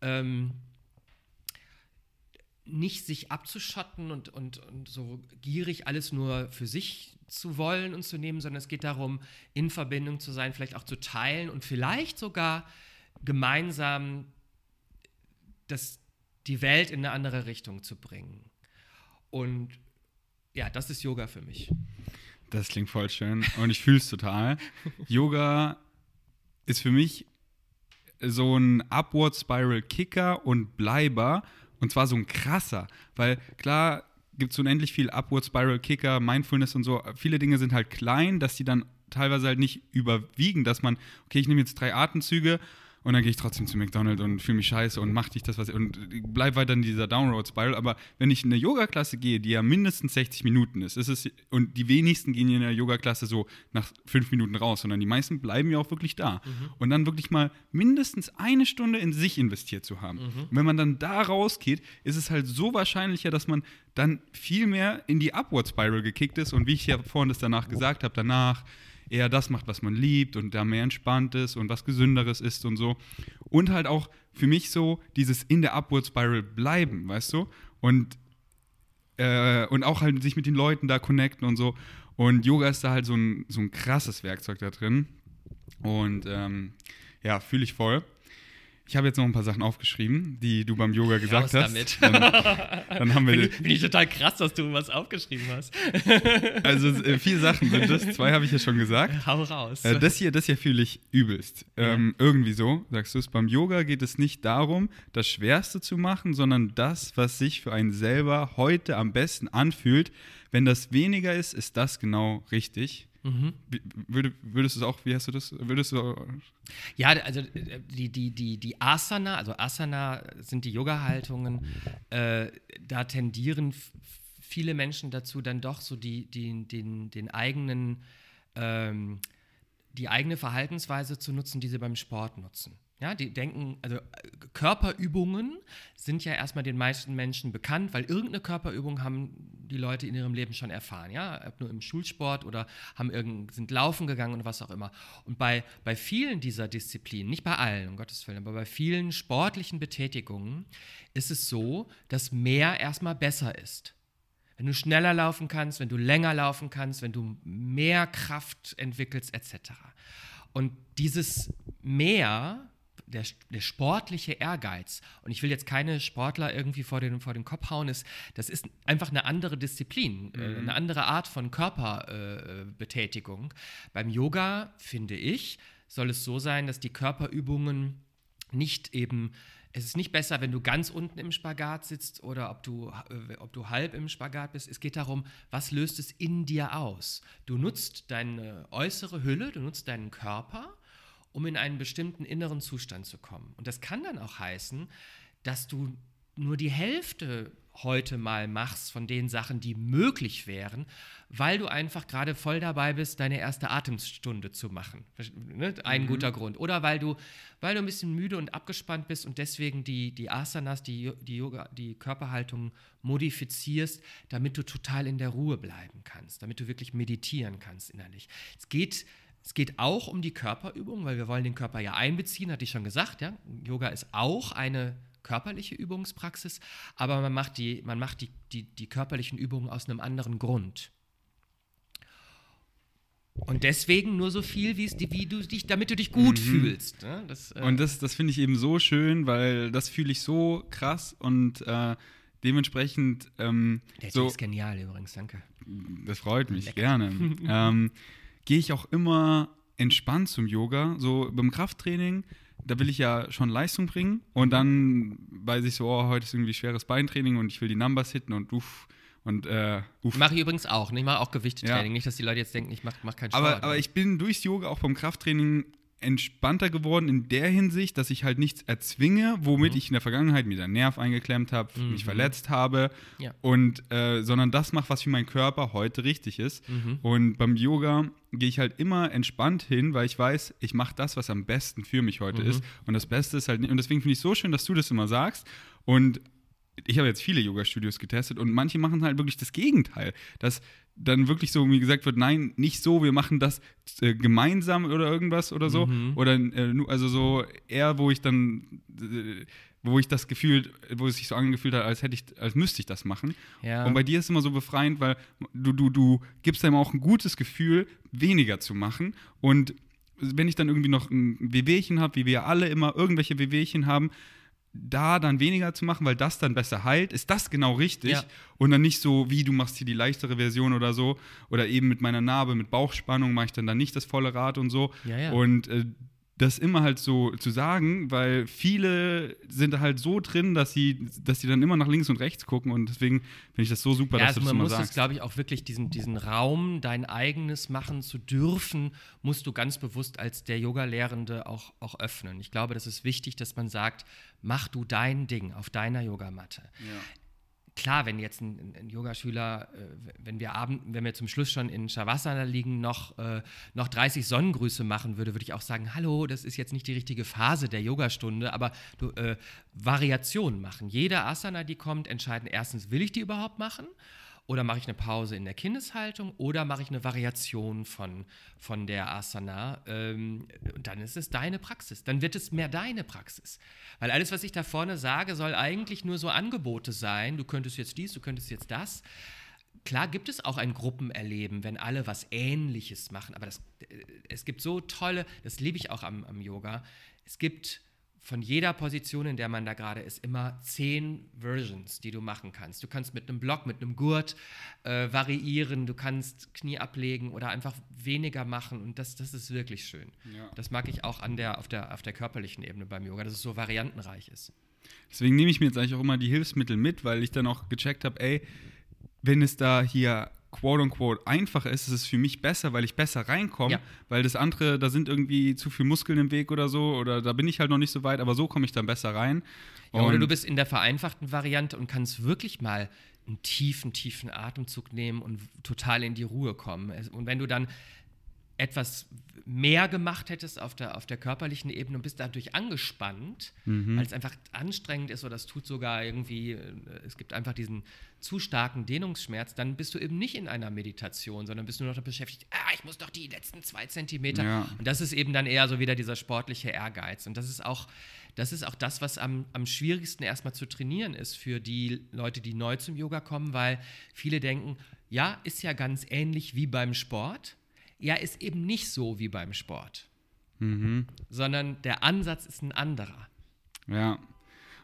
Speaker 2: ähm, nicht sich abzuschotten und, und, und so gierig alles nur für sich zu wollen und zu nehmen, sondern es geht darum, in Verbindung zu sein, vielleicht auch zu teilen und vielleicht sogar gemeinsam das, die Welt in eine andere Richtung zu bringen. Und ja, das ist Yoga für mich.
Speaker 1: Das klingt voll schön und ich fühle es total. Yoga ist für mich so ein Upward Spiral Kicker und Bleiber und zwar so ein krasser, weil klar gibt es unendlich viel Upward Spiral Kicker, Mindfulness und so. Viele Dinge sind halt klein, dass die dann teilweise halt nicht überwiegen, dass man, okay, ich nehme jetzt drei Atemzüge und dann gehe ich trotzdem zu McDonald's und fühle mich scheiße und mach dich das, was und bleib weiter in dieser Downroad Spiral. Aber wenn ich in eine Yoga-Klasse gehe, die ja mindestens 60 Minuten ist, ist es, und die wenigsten gehen in der Yoga-Klasse so nach fünf Minuten raus, sondern die meisten bleiben ja auch wirklich da. Mhm. Und dann wirklich mal mindestens eine Stunde in sich investiert zu haben. Mhm. Und wenn man dann da rausgeht, ist es halt so wahrscheinlicher, dass man dann viel mehr in die Upward Spiral gekickt ist und wie ich ja vorhin das danach gesagt habe, danach eher das macht, was man liebt und da mehr entspannt ist und was gesünderes ist und so. Und halt auch für mich so dieses in der Upward Spiral bleiben, weißt du? Und, äh, und auch halt sich mit den Leuten da connecten und so. Und Yoga ist da halt so ein, so ein krasses Werkzeug da drin. Und ähm, ja, fühle ich voll. Ich habe jetzt noch ein paar Sachen aufgeschrieben, die du beim Yoga gesagt
Speaker 2: Raus
Speaker 1: hast.
Speaker 2: damit.
Speaker 1: Dann, dann haben wir.
Speaker 2: Finde ich, find ich total krass, dass du was aufgeschrieben hast.
Speaker 1: Also äh, vier Sachen sind das. Zwei habe ich ja schon gesagt.
Speaker 2: Hau raus.
Speaker 1: Äh, das hier, das hier fühle ich übelst. Ähm, irgendwie so, sagst du es. Beim Yoga geht es nicht darum, das Schwerste zu machen, sondern das, was sich für einen selber heute am besten anfühlt. Wenn das weniger ist, ist das genau richtig. Wie- Würde, würdest du es auch, wie hast du das? Würdest du
Speaker 2: Ja, also äh, die, die, die, die Asana, also Asana sind die Yoga-Haltungen, äh, da tendieren viele Menschen dazu, dann doch so die, die, den, den eigenen, ähm, die eigene Verhaltensweise zu nutzen, die sie beim Sport nutzen. Ja, die denken, also äh, Körperübungen sind ja erstmal den meisten Menschen bekannt, weil irgendeine Körperübung haben die Leute in ihrem Leben schon erfahren, ja, ob nur im Schulsport oder haben sind laufen gegangen und was auch immer. Und bei, bei vielen dieser Disziplinen, nicht bei allen, um Gottes Willen, aber bei vielen sportlichen Betätigungen ist es so, dass mehr erstmal besser ist. Wenn du schneller laufen kannst, wenn du länger laufen kannst, wenn du mehr Kraft entwickelst, etc. Und dieses Mehr, der, der sportliche Ehrgeiz, und ich will jetzt keine Sportler irgendwie vor den, vor den Kopf hauen, ist, das ist einfach eine andere Disziplin, äh, eine andere Art von Körperbetätigung. Äh. Beim Yoga, finde ich, soll es so sein, dass die Körperübungen nicht eben, es ist nicht besser, wenn du ganz unten im Spagat sitzt oder ob du, äh, ob du halb im Spagat bist. Es geht darum, was löst es in dir aus? Du nutzt deine äußere Hülle, du nutzt deinen Körper, um in einen bestimmten inneren Zustand zu kommen. Und das kann dann auch heißen, dass du nur die Hälfte heute mal machst von den Sachen, die möglich wären, weil du einfach gerade voll dabei bist, deine erste Atemstunde zu machen. Ne? Ein guter Grund. Oder weil du, weil du ein bisschen müde und abgespannt bist und deswegen die, die Asanas, die, die, Yoga, die Körperhaltung modifizierst, damit du total in der Ruhe bleiben kannst, damit du wirklich meditieren kannst innerlich. Es geht es geht auch um die Körperübung, weil wir wollen den Körper ja einbeziehen, hatte ich schon gesagt. Ja? Yoga ist auch eine körperliche Übungspraxis, aber man macht die, man macht die, die, die körperlichen Übungen aus einem anderen Grund. Und deswegen nur so viel, wie, es, wie du dich, damit du dich gut fühlst. Ne? Das, äh,
Speaker 1: Und das, das finde ich eben so schön, weil das fühle ich so krass und äh, dementsprechend ähm,
Speaker 2: der
Speaker 1: so,
Speaker 2: ist genial übrigens, danke.
Speaker 1: das freut mich, gerne. ähm, Gehe ich auch immer entspannt zum Yoga. So beim Krafttraining, da will ich ja schon Leistung bringen und dann weiß ich so, oh, heute ist irgendwie schweres Beintraining und ich will die Numbers hitten und uff. Und äh, uff.
Speaker 2: Mache ich übrigens auch. ne? Ich mache auch Gewichtetraining.
Speaker 1: Ja.
Speaker 2: Nicht, dass die Leute jetzt denken, ich mache mach keinen Sport.
Speaker 1: Aber, aber ich bin durchs Yoga auch beim Krafttraining entspannter geworden in der Hinsicht, dass ich halt nichts erzwinge, womit ich in der Vergangenheit mir den Nerv eingeklemmt habe, mich verletzt habe
Speaker 2: Ja.
Speaker 1: und äh, sondern das mache, was für meinen Körper heute richtig ist. Und beim Yoga gehe ich halt immer entspannt hin, weil ich weiß, ich mache das, was am besten für mich heute ist. Und das Beste ist halt nicht, und deswegen finde ich es so schön, dass du das immer sagst. Und ich habe jetzt viele Yoga-Studios getestet und manche machen halt wirklich das Gegenteil. Dass dann wirklich so wie gesagt wird, nein, nicht so, wir machen das äh, gemeinsam oder irgendwas oder so. Oder äh, also so eher, wo ich dann, äh, wo ich das Gefühl, wo es sich so angefühlt hat, als hätte ich, als müsste ich das machen.
Speaker 2: Ja.
Speaker 1: Und bei dir ist es immer so befreiend, weil du, du, du gibst einem auch ein gutes Gefühl, weniger zu machen. Und wenn ich dann irgendwie noch ein Wehwehchen habe, wie wir alle immer irgendwelche Wehwehchen haben, da dann weniger zu machen, weil das dann besser heilt, ist das genau richtig.
Speaker 2: Ja.
Speaker 1: Und dann nicht so, wie du machst hier die leichtere Version oder so. Oder eben mit meiner Narbe, mit Bauchspannung mache ich dann da nicht das volle Rad und so.
Speaker 2: Ja, ja.
Speaker 1: Und äh, das immer halt so zu sagen, weil viele sind da halt so drin, dass sie, dass sie dann immer nach links und rechts gucken und deswegen finde ich das so super,
Speaker 2: Ja,
Speaker 1: dass
Speaker 2: also
Speaker 1: du das
Speaker 2: man
Speaker 1: immer
Speaker 2: muss es,
Speaker 1: sagst.
Speaker 2: glaube ich, auch wirklich diesen, diesen Raum, dein eigenes machen zu dürfen, musst du ganz bewusst als der Yoga-Lehrende auch, auch öffnen. Ich glaube, das ist wichtig, dass man sagt, mach du dein Ding auf deiner Yogamatte. Klar, wenn jetzt ein, ein Yogaschüler, äh, wenn wir abend, wenn wir zum Schluss schon in Shavasana liegen, noch, äh, noch 30 Sonnengrüße machen würde, würde ich auch sagen, hallo, das ist jetzt nicht die richtige Phase der Yogastunde, aber du äh, Variationen machen. Jede Asana, die kommt, entscheiden erstens, will ich die überhaupt machen? Oder mache ich eine Pause in der Kindeshaltung oder mache ich eine Variation von, von der Asana? Ähm, und dann ist es deine Praxis. Dann wird es mehr deine Praxis. Weil alles, was ich da vorne sage, soll eigentlich nur so Angebote sein. Du könntest jetzt dies, du könntest jetzt das. Klar gibt es auch ein Gruppenerleben, wenn alle was Ähnliches machen. Aber das, äh, es gibt so tolle, das liebe ich auch am, am Yoga. Es gibt von jeder Position, in der man da gerade ist, immer zehn Versions, die du machen kannst. Du kannst mit einem Block, mit einem Gurt äh, variieren, du kannst Knie ablegen oder einfach weniger machen und das, das ist wirklich schön. Ja. Das mag ich auch an der, auf, der, auf der körperlichen Ebene beim Yoga, dass es so variantenreich ist.
Speaker 1: Deswegen nehme ich mir jetzt eigentlich auch immer die Hilfsmittel mit, weil ich dann auch gecheckt habe, ey, wenn es da hier quote unquote einfacher ist, ist es für mich besser, weil ich besser reinkomme, ja. weil das andere, da sind irgendwie zu viele Muskeln im Weg oder so, oder da bin ich halt noch nicht so weit, aber so komme ich dann besser rein.
Speaker 2: Ja, oder du bist in der vereinfachten Variante und kannst wirklich mal einen tiefen, tiefen Atemzug nehmen und total in die Ruhe kommen. Und wenn du dann etwas mehr gemacht hättest auf der, auf der körperlichen Ebene und bist dadurch angespannt, mhm. weil es einfach anstrengend ist oder es tut sogar irgendwie, äh, es gibt einfach diesen zu starken Dehnungsschmerz, dann bist du eben nicht in einer Meditation, sondern bist nur noch beschäftigt, ah, ich muss doch die letzten zwei Zentimeter. Ja. Und das ist eben dann eher so wieder dieser sportliche Ehrgeiz. Und das ist auch, das ist auch das, was am, am schwierigsten erstmal zu trainieren ist für die Leute, die neu zum Yoga kommen, weil viele denken, ja, ist ja ganz ähnlich wie beim Sport ja, ist eben nicht so wie beim Sport, mhm. sondern der Ansatz ist ein anderer.
Speaker 1: Ja,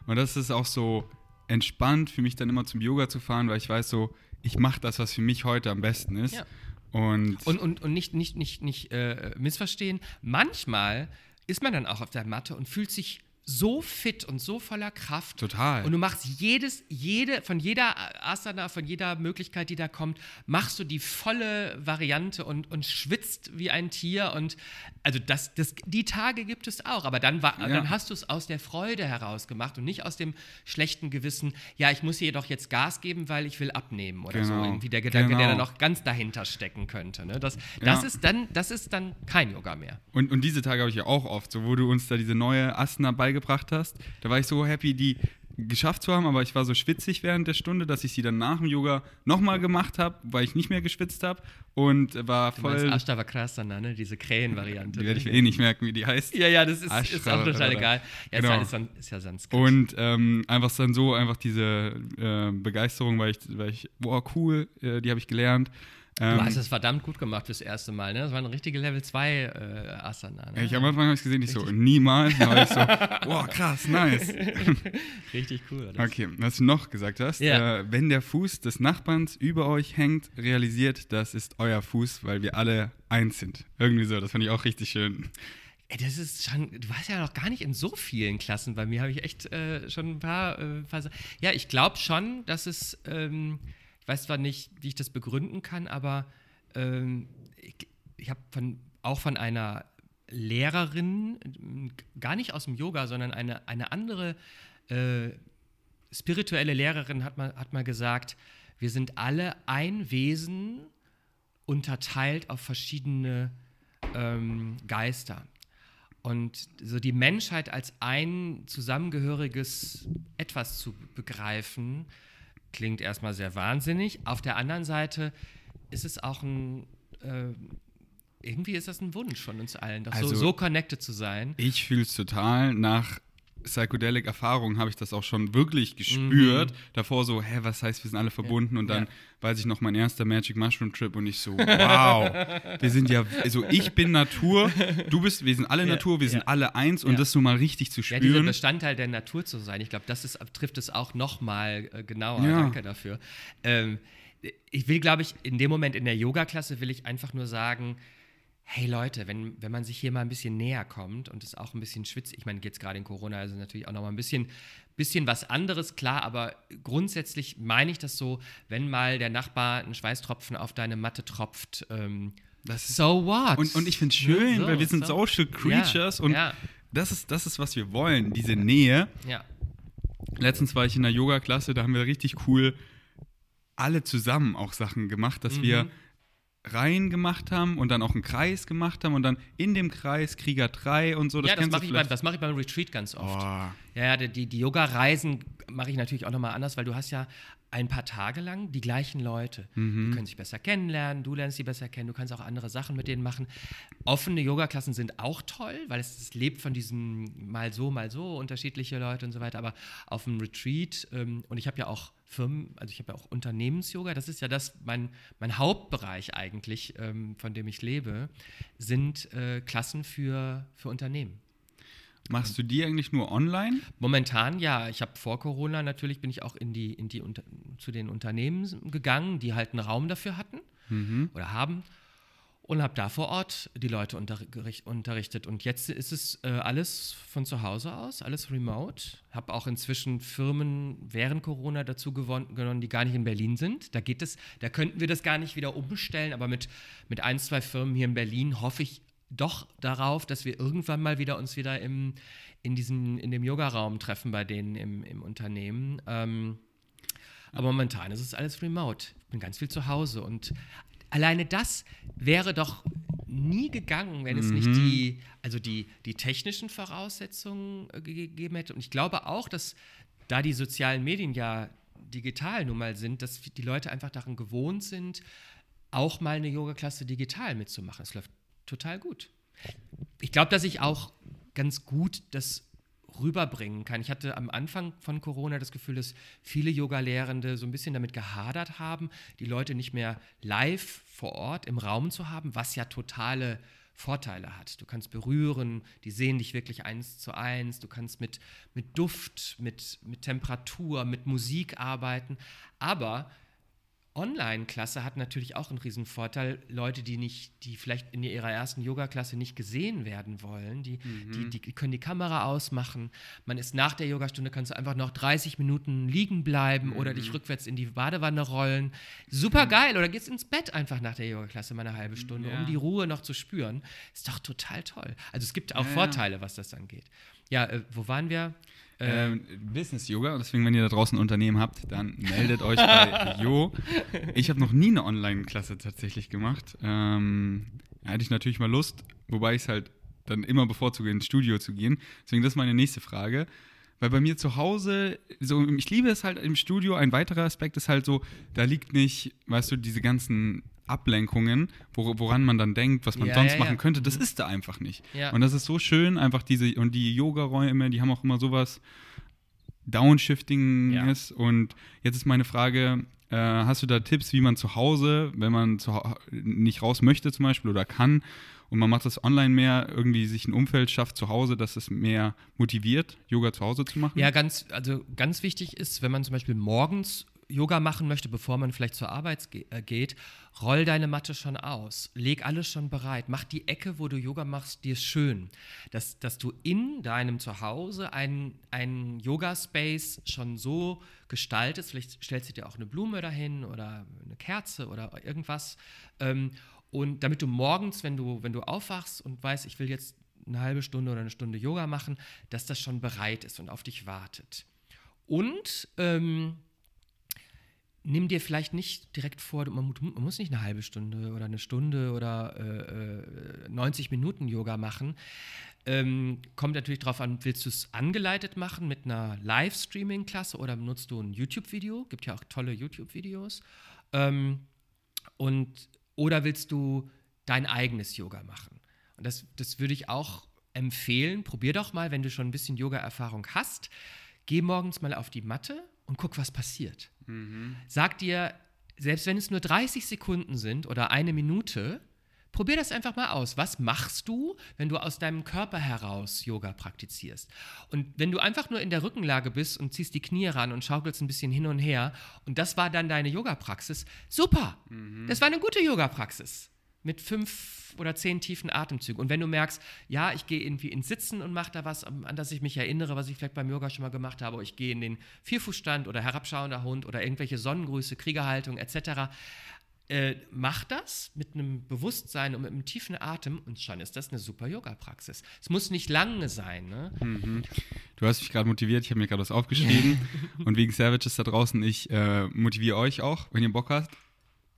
Speaker 1: und das ist auch so entspannt für mich dann immer zum Yoga zu fahren, weil ich weiß so, ich mache das, was für mich heute am besten ist. Ja. Und,
Speaker 2: und, und, und nicht, nicht, nicht, nicht äh, missverstehen, manchmal ist man dann auch auf der Matte und fühlt sich so fit und so voller Kraft.
Speaker 1: Total.
Speaker 2: Und du machst jedes, jede, von jeder Asana, von jeder Möglichkeit, die da kommt, machst du die volle Variante und, und schwitzt wie ein Tier. Und also das, das, die Tage gibt es auch, aber dann, war, ja. dann hast du es aus der Freude heraus gemacht und nicht aus dem schlechten Gewissen, ja, ich muss hier doch jetzt Gas geben, weil ich will abnehmen oder genau. so. Irgendwie der Gedanke, genau. der dann noch ganz dahinter stecken könnte. Ne? Das, das, ja. ist dann, das ist dann kein Yoga mehr.
Speaker 1: Und, und diese Tage habe ich ja auch oft, so wo du uns da diese neue Asana beigebracht gebracht hast. Da war ich so happy, die geschafft zu haben, aber ich war so schwitzig während der Stunde, dass ich sie dann nach dem Yoga nochmal gemacht habe, weil ich nicht mehr geschwitzt habe und war du voll.
Speaker 2: Ashtavakrasana, ne? Diese Krähenvariante.
Speaker 1: Die werde ich eh nicht merken, wie die heißt.
Speaker 2: Ja, ja, das ist, ist auch total egal. Ja,
Speaker 1: genau.
Speaker 2: ist, ist ja
Speaker 1: Sanskrit. Und ähm, einfach dann so, einfach diese äh, Begeisterung, weil ich, weil ich, boah, cool, äh, die habe ich gelernt.
Speaker 2: Ähm, du hast es verdammt gut gemacht fürs erste Mal, ne? Das war eine richtige Level 2 äh, Asana. Ne?
Speaker 1: Ich am Anfang habe ich gesehen, ich so, niemals. Da war ich so, boah, krass, nice.
Speaker 2: Richtig cool.
Speaker 1: Das. Okay, was du noch gesagt hast, yeah. äh, wenn der Fuß des Nachbarns über euch hängt, realisiert, das ist euer Fuß, weil wir alle eins sind. Irgendwie so, das fand ich auch richtig schön.
Speaker 2: Ey, das ist schon, du warst ja noch gar nicht in so vielen Klassen. Bei mir habe ich echt äh, schon ein paar, äh, Ja, ich glaube schon, dass es. Ähm, weiß zwar nicht, wie ich das begründen kann, aber ähm, ich, ich habe von, auch von einer Lehrerin, gar nicht aus dem Yoga, sondern eine, eine andere äh, spirituelle Lehrerin hat mal, hat mal gesagt, wir sind alle ein Wesen unterteilt auf verschiedene ähm, Geister. Und so die Menschheit als ein zusammengehöriges Etwas zu begreifen, klingt erstmal sehr wahnsinnig. Auf der anderen Seite ist es auch ein, äh, irgendwie ist das ein Wunsch von uns allen, also, so, so connected zu sein.
Speaker 1: Ich fühle es total. Nach psychedelic Erfahrungen habe ich das auch schon wirklich gespürt. Mhm. Davor so, hä, was heißt, wir sind alle verbunden? Ja. Und dann ja. weiß ich noch, mein erster Magic Mushroom Trip und ich so, wow, wir sind ja, also ich bin Natur, du bist, wir sind alle ja. Natur, wir sind alle eins und das so mal richtig zu spüren. Ja, dieser
Speaker 2: Bestandteil der Natur zu sein, ich glaube, das ist, trifft es auch noch mal äh, genauer. Danke dafür. Ähm, ich will, glaube ich, in dem Moment in der Yoga-Klasse will ich einfach nur sagen, hey Leute, wenn, wenn man sich hier mal ein bisschen näher kommt und es auch ein bisschen schwitzt, ich meine, jetzt gerade in Corona, also natürlich auch noch mal ein bisschen, bisschen was anderes, klar, aber grundsätzlich meine ich das so, wenn mal der Nachbar einen Schweißtropfen auf deine Matte tropft, ähm,
Speaker 1: so what? Und, und ich finde es schön, so, weil wir sind so. Social Creatures ja, und ja. Das, ist, das ist, was wir wollen, diese Nähe.
Speaker 2: Ja.
Speaker 1: Letztens war ich in einer Yoga-Klasse, da haben wir richtig cool alle zusammen auch Sachen gemacht, dass mhm. wir Reihen gemacht haben und dann auch einen Kreis gemacht haben und dann in dem Kreis Krieger 3 und so.
Speaker 2: Das ja, das mache ich, beim, mach ich beim Retreat ganz oft. Oh. Ja, die, die Yoga-Reisen mache ich natürlich auch nochmal anders, weil du hast ja ein paar Tage lang die gleichen Leute. Mhm. Die können sich besser kennenlernen, du lernst sie besser kennen, du kannst auch andere Sachen mit denen machen. Offene Yoga-Klassen sind auch toll, weil es, es, lebt von diesem mal so, mal so, unterschiedliche Leute und so weiter. Aber auf dem Retreat, ähm, und ich habe ja auch Firmen, also ich habe ja auch Unternehmens-Yoga, das ist ja das, mein, mein Hauptbereich eigentlich, ähm, von dem ich lebe, sind äh, Klassen für, für Unternehmen.
Speaker 1: Machst du die eigentlich nur online?
Speaker 2: Momentan ja. Ich habe vor Corona natürlich bin ich auch in die, in die unter, zu den Unternehmen gegangen, die halt einen Raum dafür hatten
Speaker 1: Mhm.
Speaker 2: oder haben und habe da vor Ort die Leute unterricht, unterrichtet. Und jetzt ist es äh, alles von zu Hause aus, alles remote. Habe auch inzwischen Firmen während Corona dazu gewon- genommen, die gar nicht in Berlin sind. Da geht es, da könnten wir das gar nicht wieder umstellen, aber mit, mit ein, zwei Firmen hier in Berlin hoffe ich doch darauf, dass wir irgendwann mal wieder uns wieder im, in, diesem, in dem Yoga-Raum treffen bei denen im, im Unternehmen. Ähm, aber momentan ist es alles remote. Ich bin ganz viel zu Hause und alleine das wäre doch nie gegangen, wenn es nicht die, also die, die technischen Voraussetzungen äh, ge- gegeben hätte. Und ich glaube auch, dass da die sozialen Medien ja digital nun mal sind, dass die Leute einfach daran gewohnt sind, auch mal eine Yoga-Klasse digital mitzumachen. Es läuft total gut. Ich glaube, dass ich auch ganz gut das rüberbringen kann. Ich hatte am Anfang von Corona das Gefühl, dass viele Yoga-Lehrende so ein bisschen damit gehadert haben, die Leute nicht mehr live vor Ort im Raum zu haben, was ja totale Vorteile hat. Du kannst berühren, die sehen dich wirklich eins zu eins, du kannst mit, mit Duft, mit, mit Temperatur, mit Musik arbeiten, aber Online-Klasse hat natürlich auch einen riesen Vorteil. Leute, die nicht, die vielleicht in ihrer ersten Yoga-Klasse nicht gesehen werden wollen, die, die, die können die Kamera ausmachen. Man ist nach der Yogastunde, kannst du einfach noch 30 Minuten liegen bleiben oder dich rückwärts in die Badewanne rollen. Super geil. Oder gehst ins Bett einfach nach der Yoga-Klasse mal eine halbe Stunde,
Speaker 1: Ja.
Speaker 2: um die Ruhe noch zu spüren. Ist doch total toll. Also es gibt auch
Speaker 1: ja.
Speaker 2: Vorteile, was das angeht. Ja, äh, wo waren wir? Äh,
Speaker 1: Ähm, Business Yoga, deswegen, wenn ihr da draußen ein Unternehmen habt, dann meldet euch bei Jo. Ich habe noch nie eine Online-Klasse tatsächlich gemacht. Ähm, hätte ich natürlich mal Lust, wobei ich es halt dann immer bevorzuge, ins Studio zu gehen. Deswegen, das ist meine nächste Frage. Weil bei mir zu Hause, so, ich liebe es halt im Studio. Ein weiterer Aspekt ist halt so, da liegt nicht, weißt du, diese ganzen Ablenkungen, wor woran man dann denkt, was man
Speaker 2: Ja,
Speaker 1: sonst
Speaker 2: ja, ja.
Speaker 1: machen könnte. Das
Speaker 2: Mhm.
Speaker 1: ist da einfach nicht.
Speaker 2: Ja.
Speaker 1: Und das ist so schön, einfach diese, und die Yoga-Räume, die haben auch immer sowas Downshiftinges. Und jetzt ist meine Frage, äh, hast du da Tipps, wie man zu Hause, wenn man zu, nicht raus möchte zum Beispiel oder kann, und man macht das online mehr, irgendwie sich ein Umfeld schafft zu Hause, dass es mehr motiviert, Yoga zu Hause zu machen?
Speaker 2: Ja, ganz, also ganz wichtig ist, wenn man zum Beispiel morgens Yoga machen möchte, bevor man vielleicht zur Arbeit ge äh, geht, roll deine Matte schon aus, leg alles schon bereit, mach die Ecke, wo du Yoga machst, dir schön, dass, dass du in deinem Zuhause einen, Yoga-Space schon so gestaltest, vielleicht stellst du dir auch eine Blume dahin oder eine Kerze oder irgendwas ähm, und damit du morgens, wenn du, wenn du aufwachst und weißt, ich will jetzt eine halbe Stunde oder eine Stunde Yoga machen, dass das schon bereit ist und auf dich wartet. Und ähm, nimm dir vielleicht nicht direkt vor, man, man muss nicht eine halbe Stunde oder eine Stunde oder äh, äh, 90 Minuten Yoga machen. Ähm, kommt natürlich darauf an, willst du es angeleitet machen mit einer Livestreaming-Klasse oder nutzt du ein YouTube-Video? Gibt ja auch tolle YouTube-Videos. Ähm, und, oder willst du dein eigenes Yoga machen? Und das, das würde ich auch empfehlen. Probier doch mal, wenn du schon ein bisschen Yoga-Erfahrung hast, geh morgens mal auf die Matte und guck, was passiert. Sag dir, selbst wenn es nur 30 Sekunden sind oder eine Minute, probier das einfach mal aus. Was machst du, wenn du aus deinem Körper heraus Yoga praktizierst? Und wenn du einfach nur in der Rückenlage bist und ziehst die Knie ran und schaukelst ein bisschen hin und her und das war dann deine Yoga-Praxis, super. Das war eine gute Yoga-Praxis mit fünf oder zehn tiefen Atemzügen. Und wenn du merkst, ja, ich gehe irgendwie ins Sitzen und mache da was, an das ich mich erinnere, was ich vielleicht beim Yoga schon mal gemacht habe, oder ich gehe in den Vierfußstand oder herabschauender Hund oder irgendwelche Sonnengrüße, Kriegerhaltung etc., äh, mach das mit einem Bewusstsein und mit einem tiefen Atem und schon ist das eine super Yoga-Praxis. Es muss nicht lange sein. Ne?
Speaker 1: Du hast mich gerade motiviert, ich habe mir gerade was aufgeschrieben. und wegen Savages da draußen, ich äh, motiviere euch auch, wenn ihr Bock habt,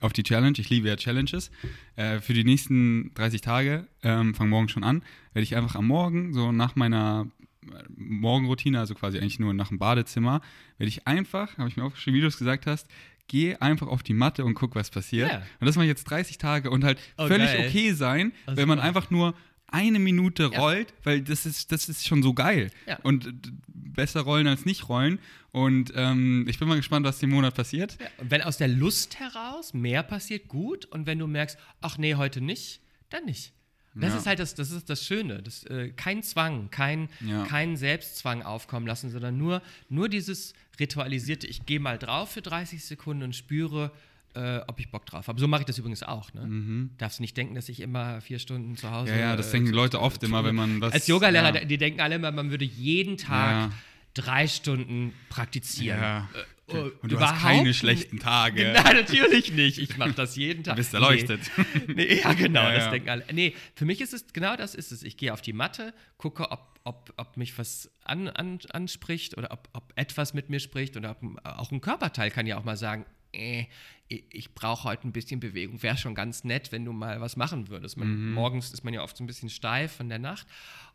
Speaker 1: auf die Challenge. Ich liebe ja Challenges. Äh, für die nächsten 30 Tage, ähm, fang morgen schon an, werde ich einfach am Morgen, so nach meiner äh, Morgenroutine, also quasi eigentlich nur nach dem Badezimmer, werde ich einfach, habe ich mir aufgeschrieben, wie du es gesagt hast, geh einfach auf die Matte und guck, was passiert.
Speaker 2: Ja.
Speaker 1: Und das mache ich jetzt 30 Tage und halt
Speaker 2: Oh,
Speaker 1: völlig
Speaker 2: geil.
Speaker 1: okay sein,
Speaker 2: Oh,
Speaker 1: wenn man
Speaker 2: super.
Speaker 1: einfach nur eine Minute
Speaker 2: Ja.
Speaker 1: rollt, weil das ist, das ist schon so geil.
Speaker 2: Ja.
Speaker 1: Und besser rollen als nicht rollen. Und ähm, ich bin mal gespannt, was den Monat passiert.
Speaker 2: Ja, und wenn aus der Lust heraus mehr passiert, gut. Und wenn du merkst, ach nee, heute nicht, dann nicht. Das
Speaker 1: Ja.
Speaker 2: ist halt das, das ist das Schöne. Das, äh, kein Zwang, kein,
Speaker 1: Ja.
Speaker 2: kein Selbstzwang aufkommen lassen, sondern nur, nur dieses ritualisierte, ich gehe mal drauf für 30 Sekunden und spüre, äh, ob ich Bock drauf habe. So mache ich das übrigens auch. Ne? Darfst nicht denken, dass ich immer vier Stunden zu Hause.
Speaker 1: Mhm. Ja, ja, das
Speaker 2: äh,
Speaker 1: denken Leute oft immer, wenn man was.
Speaker 2: Als Yogalehrer,
Speaker 1: ja.
Speaker 2: die denken alle immer, man würde jeden Tag
Speaker 1: Ja.
Speaker 2: drei Stunden praktizieren.
Speaker 1: Ja.
Speaker 2: Äh,
Speaker 1: Und du hast keine schlechten Tage.
Speaker 2: Nein, natürlich nicht. Ich mache das jeden Tag.
Speaker 1: Du bist erleuchtet.
Speaker 2: Nee. Nee, ja, genau,
Speaker 1: Ja,
Speaker 2: das
Speaker 1: ja.
Speaker 2: denken alle. Nee, für mich ist es, genau das ist es. Ich gehe auf die Matte, gucke, ob, ob, ob mich was an, an, anspricht oder ob, ob etwas mit mir spricht oder ob, auch ein Körperteil kann ja auch mal sagen, äh, ich ich brauche heute ein bisschen Bewegung. Wäre schon ganz nett, wenn du mal was machen würdest. Man,
Speaker 1: Mhm.
Speaker 2: Morgens ist man ja oft so ein bisschen steif von der Nacht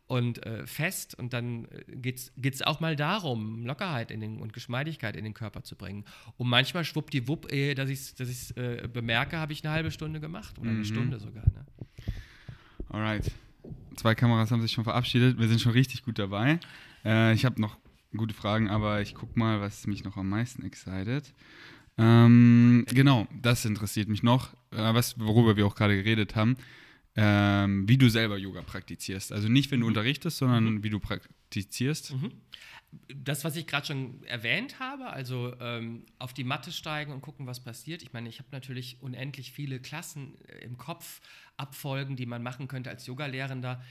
Speaker 2: und äh, fest und dann geht es auch mal darum, Lockerheit in den, und Geschmeidigkeit in den Körper zu bringen. Und manchmal schwuppdiwupp, ehe dass ich es dass ich's, äh, bemerke, habe ich eine halbe Stunde gemacht oder eine Stunde sogar. Ne?
Speaker 1: Alright. Zwei Kameras haben sich schon verabschiedet. Wir sind schon richtig gut dabei. Äh, ich habe noch gute Fragen, aber ich gucke mal, was mich noch am meisten excited. Ähm, genau, das interessiert mich noch, äh, was, worüber wir auch gerade geredet haben. Ähm, wie du selber Yoga praktizierst. Also nicht, wenn du unterrichtest, sondern wie du praktizierst.
Speaker 2: das, was ich gerade schon erwähnt habe, also ähm, auf die Matte steigen und gucken, was passiert. Ich meine, ich habe natürlich unendlich viele Klassen äh, im Kopf, Abfolgen, die man machen könnte als Yogalehrender.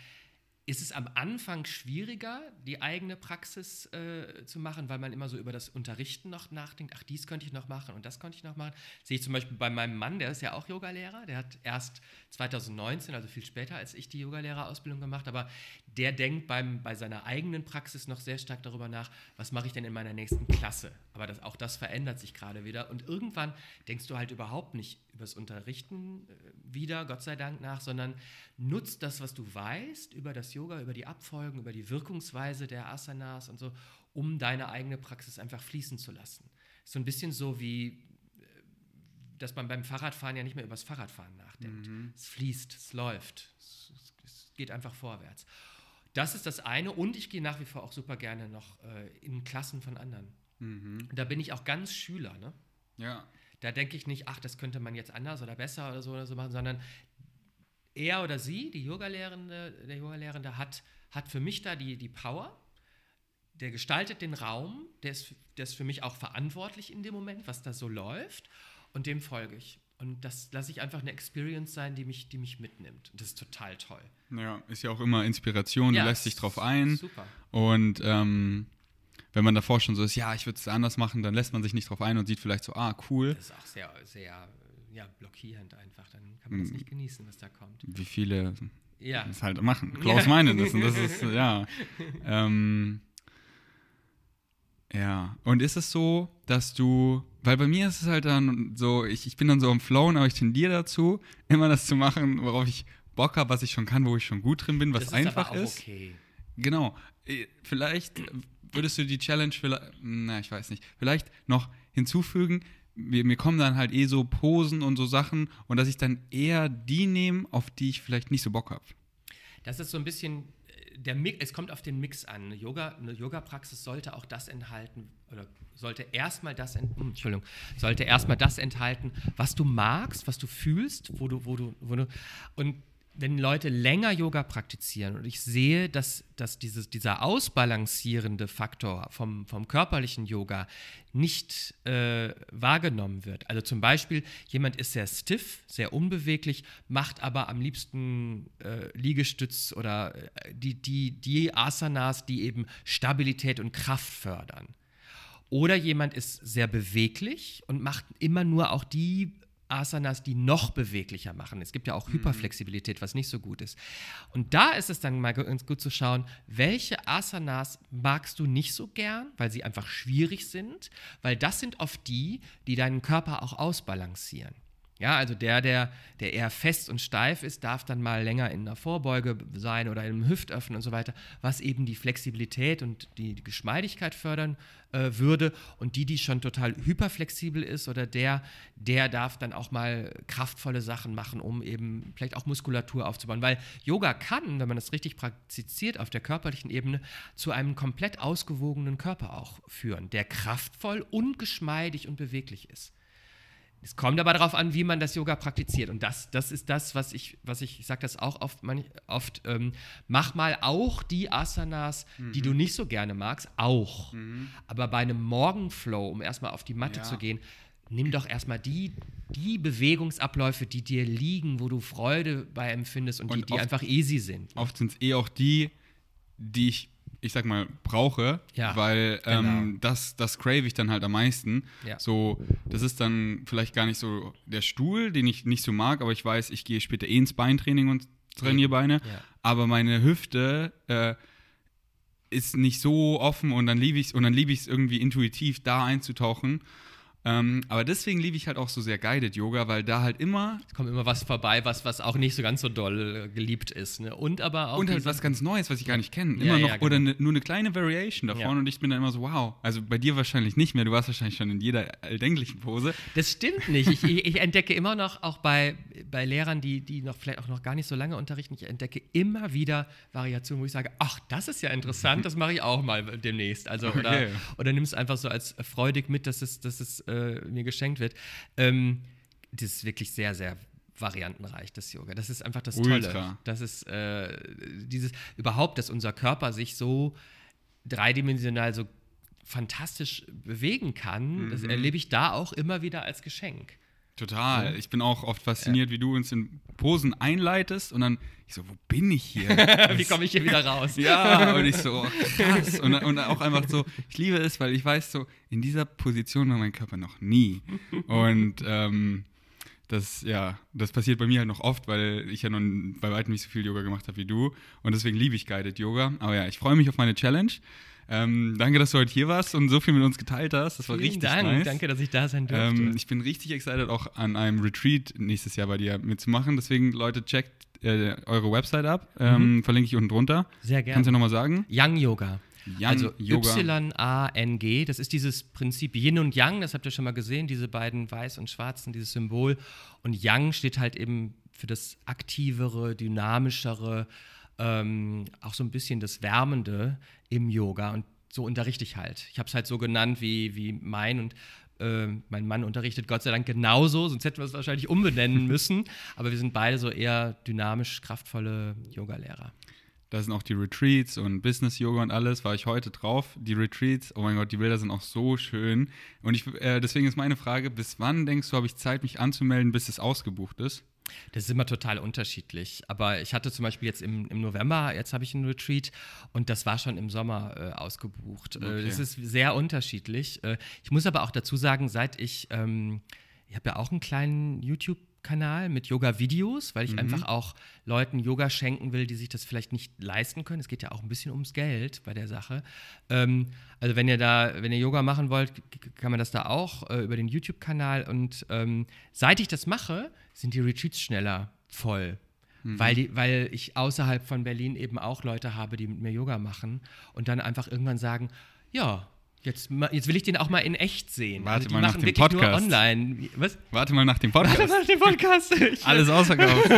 Speaker 2: Ist es am Anfang schwieriger, die eigene Praxis äh, zu machen, weil man immer so über das Unterrichten noch nachdenkt? Ach, dies könnte ich noch machen und das könnte ich noch machen. Sehe ich zum Beispiel bei meinem Mann, der ist ja auch Yogalehrer. Der hat erst 2019, also viel später als ich die Yogalehrerausbildung gemacht, aber der denkt beim, bei seiner eigenen Praxis noch sehr stark darüber nach, was mache ich denn in meiner nächsten Klasse? Aber das, auch das verändert sich gerade wieder. Und irgendwann denkst du halt überhaupt nicht übers Unterrichten äh, wieder, Gott sei Dank nach, sondern nutzt das, was du weißt über das Yoga, über die Abfolgen, über die Wirkungsweise der Asanas und so, um deine eigene Praxis einfach fließen zu lassen. So ein bisschen so wie, äh, dass man beim Fahrradfahren ja nicht mehr übers Fahrradfahren nachdenkt. Es fließt, es läuft, es, es, geht einfach vorwärts. Das ist das eine und ich gehe nach wie vor auch super gerne noch äh, in Klassen von anderen. Da bin ich auch ganz Schüler, ne?
Speaker 1: Ja.
Speaker 2: Da denke ich nicht, ach, das könnte man jetzt anders oder besser oder so oder so machen, sondern er oder sie, die Yogalehrende, der Yogalehrende, hat, hat für mich da die, die Power. Der gestaltet den Raum, der ist, der ist für mich auch verantwortlich in dem Moment, was da so läuft, und dem folge ich. Und das lasse ich einfach eine Experience sein, die mich, die mich mitnimmt. Und das ist total toll.
Speaker 1: Ja, ist ja auch immer Inspiration,
Speaker 2: Ja,
Speaker 1: du lässt dich drauf ein.
Speaker 2: Super.
Speaker 1: Und ähm, wenn man davor schon so ist, ja, ich würde es anders machen, dann lässt man sich nicht drauf ein und sieht vielleicht so, ah, cool.
Speaker 2: Das ist auch sehr, sehr ja, blockierend einfach. Dann kann man das nicht genießen, was da kommt.
Speaker 1: Wie viele
Speaker 2: Ja.
Speaker 1: das halt machen. Klaus meinen das und das ist, ja. Ähm, ja, und ist es so, dass du, weil bei mir ist es halt dann so, ich, ich bin dann so am Flown, aber ich tendiere dazu, immer das zu machen, worauf ich Bock habe, was ich schon kann, wo ich schon gut drin bin, was
Speaker 2: das
Speaker 1: einfach
Speaker 2: aber auch
Speaker 1: ist.
Speaker 2: okay.
Speaker 1: Genau. Äh, Vielleicht würdest du die Challenge, vielleicht, na, ich weiß nicht, vielleicht noch hinzufügen, mir, mir kommen dann halt eh so Posen und so Sachen und dass ich dann eher die nehme, auf die ich vielleicht nicht so Bock habe.
Speaker 2: Das ist so ein bisschen äh, der Mix, es kommt auf den Mix an. Eine Yoga, eine Yoga-Praxis sollte auch das enthalten oder sollte erstmal das ent, hm, Entschuldigung, sollte erstmal das enthalten, was du magst, was du fühlst, wo du, wo du, wo du und wenn Leute länger Yoga praktizieren und ich sehe, dass, dass dieses, dieser ausbalancierende Faktor vom, vom körperlichen Yoga nicht äh, wahrgenommen wird. Also zum Beispiel, jemand ist sehr stiff, sehr unbeweglich, macht aber am liebsten äh, Liegestütz oder äh, die, die, die Asanas, die eben Stabilität und Kraft fördern. Oder jemand ist sehr beweglich und macht immer nur auch die Asanas, die noch beweglicher machen. Es gibt ja auch Hyperflexibilität, was nicht so gut ist. Und da ist es dann mal ganz gut zu schauen, welche Asanas magst du nicht so gern, weil sie einfach schwierig sind, weil das sind oft die, die deinen Körper auch ausbalancieren. Ja, also der, der, der eher fest und steif ist, darf dann mal länger in einer Vorbeuge sein oder im Hüftöffnen und so weiter, was eben die Flexibilität und die, die Geschmeidigkeit fördern äh, würde. Und die, die schon total hyperflexibel ist oder der, der darf dann auch mal kraftvolle Sachen machen, um eben vielleicht auch Muskulatur aufzubauen. Weil Yoga kann, wenn man das richtig praktiziert auf der körperlichen Ebene, zu einem komplett ausgewogenen Körper auch führen, der kraftvoll und geschmeidig und beweglich ist. Es kommt aber darauf an, wie man das Yoga praktiziert. Und das, das ist das, was ich, was ich, ich sage das auch oft, man, oft ähm, mach mal auch die Asanas, mhm. die du nicht so gerne magst, auch. Mhm. Aber bei einem Morgenflow, um erstmal auf die Matte ja. zu gehen, nimm doch erstmal die, die Bewegungsabläufe, die dir liegen, wo du Freude bei empfindest und, und die, die oft, einfach easy sind.
Speaker 1: Oft sind es eh auch die, die ich ich sag mal, brauche, ja, weil ähm, genau. das, das crave ich dann halt am meisten. Ja. So, das ist dann vielleicht gar nicht so der Stuhl, den ich nicht so mag, aber ich weiß, ich gehe später eh ins Beintraining und trainiere Beine. Ja. Aber meine Hüfte äh, ist nicht so offen und dann liebe ich es und dann liebe ich es irgendwie intuitiv da einzutauchen ähm, aber deswegen liebe ich halt auch so sehr Guided Yoga, weil da halt immer.
Speaker 2: Es kommt immer was vorbei, was, was auch nicht so ganz so doll äh, geliebt ist. Ne? Und aber auch.
Speaker 1: Und halt was ganz Neues, was ich gar nicht kenne. Immer ja, noch. Ja, genau. Oder ne, nur eine kleine Variation davon. Ja. Und ich bin dann immer so, wow. Also bei dir wahrscheinlich nicht mehr. Du warst wahrscheinlich schon in jeder alldenklichen Pose.
Speaker 2: Das stimmt nicht. Ich, ich, ich entdecke immer noch, auch bei, bei Lehrern, die, die noch vielleicht auch noch gar nicht so lange unterrichten, ich entdecke immer wieder Variationen, wo ich sage, ach, das ist ja interessant, das mache ich auch mal demnächst. Also, oder, okay. oder nimm es einfach so als freudig mit, dass es, dass es äh, mir geschenkt wird. Ähm, das ist wirklich sehr, sehr variantenreich, das Yoga. Das ist einfach das Ultra. Tolle. Das ist äh, dieses, überhaupt, dass unser Körper sich so dreidimensional so fantastisch bewegen kann, mhm. das erlebe ich da auch immer wieder als Geschenk.
Speaker 1: Total. Ich bin auch oft fasziniert, ja. wie du uns in Posen einleitest und dann ich so, wo bin ich hier?
Speaker 2: wie komme ich hier wieder raus?
Speaker 1: ja, und ich so, oh, krass. Und, und auch einfach so, ich liebe es, weil ich weiß so, in dieser Position war mein Körper noch nie. Und ähm, das, ja, das passiert bei mir halt noch oft, weil ich ja noch bei weitem nicht so viel Yoga gemacht habe wie du. Und deswegen liebe ich Guided Yoga. Aber ja, ich freue mich auf meine Challenge. Ähm, danke, dass du heute hier warst und so viel mit uns geteilt hast. Das war Vielen richtig
Speaker 2: Dank.
Speaker 1: nice.
Speaker 2: Danke, dass ich da sein durfte. Ähm,
Speaker 1: ich bin richtig excited, auch an einem Retreat nächstes Jahr bei dir mitzumachen. Deswegen, Leute, checkt äh, eure Website ab. Ähm, mhm. Verlinke ich unten drunter.
Speaker 2: Sehr gerne.
Speaker 1: Kannst du nochmal sagen?
Speaker 2: Young Yoga. Young also Y-A-N-G, das ist dieses Prinzip Yin und Yang, das habt ihr schon mal gesehen, diese beiden weiß und schwarzen, dieses Symbol. Und Yang steht halt eben für das aktivere, dynamischere, ähm, auch so ein bisschen das Wärmende im Yoga. Und so unterrichte ich halt. Ich habe es halt so genannt wie, wie mein und äh, mein Mann unterrichtet Gott sei Dank genauso, sonst hätten wir es wahrscheinlich umbenennen müssen. Aber wir sind beide so eher dynamisch, kraftvolle Yogalehrer.
Speaker 1: Da sind auch die Retreats und Business Yoga und alles. War ich heute drauf. Die Retreats, oh mein Gott, die Bilder sind auch so schön. Und ich, äh, deswegen ist meine Frage: Bis wann denkst du, habe ich Zeit, mich anzumelden, bis es ausgebucht ist?
Speaker 2: Das ist immer total unterschiedlich. Aber ich hatte zum Beispiel jetzt im, im November, jetzt habe ich einen Retreat und das war schon im Sommer äh, ausgebucht. Äh, okay. Das ist sehr unterschiedlich. Äh, ich muss aber auch dazu sagen, seit ich, ähm, ich habe ja auch einen kleinen YouTube- Kanal mit Yoga-Videos, weil ich mhm. einfach auch Leuten Yoga schenken will, die sich das vielleicht nicht leisten können. Es geht ja auch ein bisschen ums Geld bei der Sache. Ähm, also wenn ihr da, wenn ihr Yoga machen wollt, kann man das da auch äh, über den YouTube-Kanal. Und ähm, seit ich das mache, sind die Retreats schneller voll. Mhm. Weil, die, weil ich außerhalb von Berlin eben auch Leute habe, die mit mir Yoga machen und dann einfach irgendwann sagen, ja, Jetzt, jetzt, will ich den auch mal in echt sehen.
Speaker 1: Warte also mal nach dem Podcast.
Speaker 2: online.
Speaker 1: Was? Warte mal nach dem Podcast.
Speaker 2: Warte mal nach dem Podcast.
Speaker 1: Alles ausverkauft.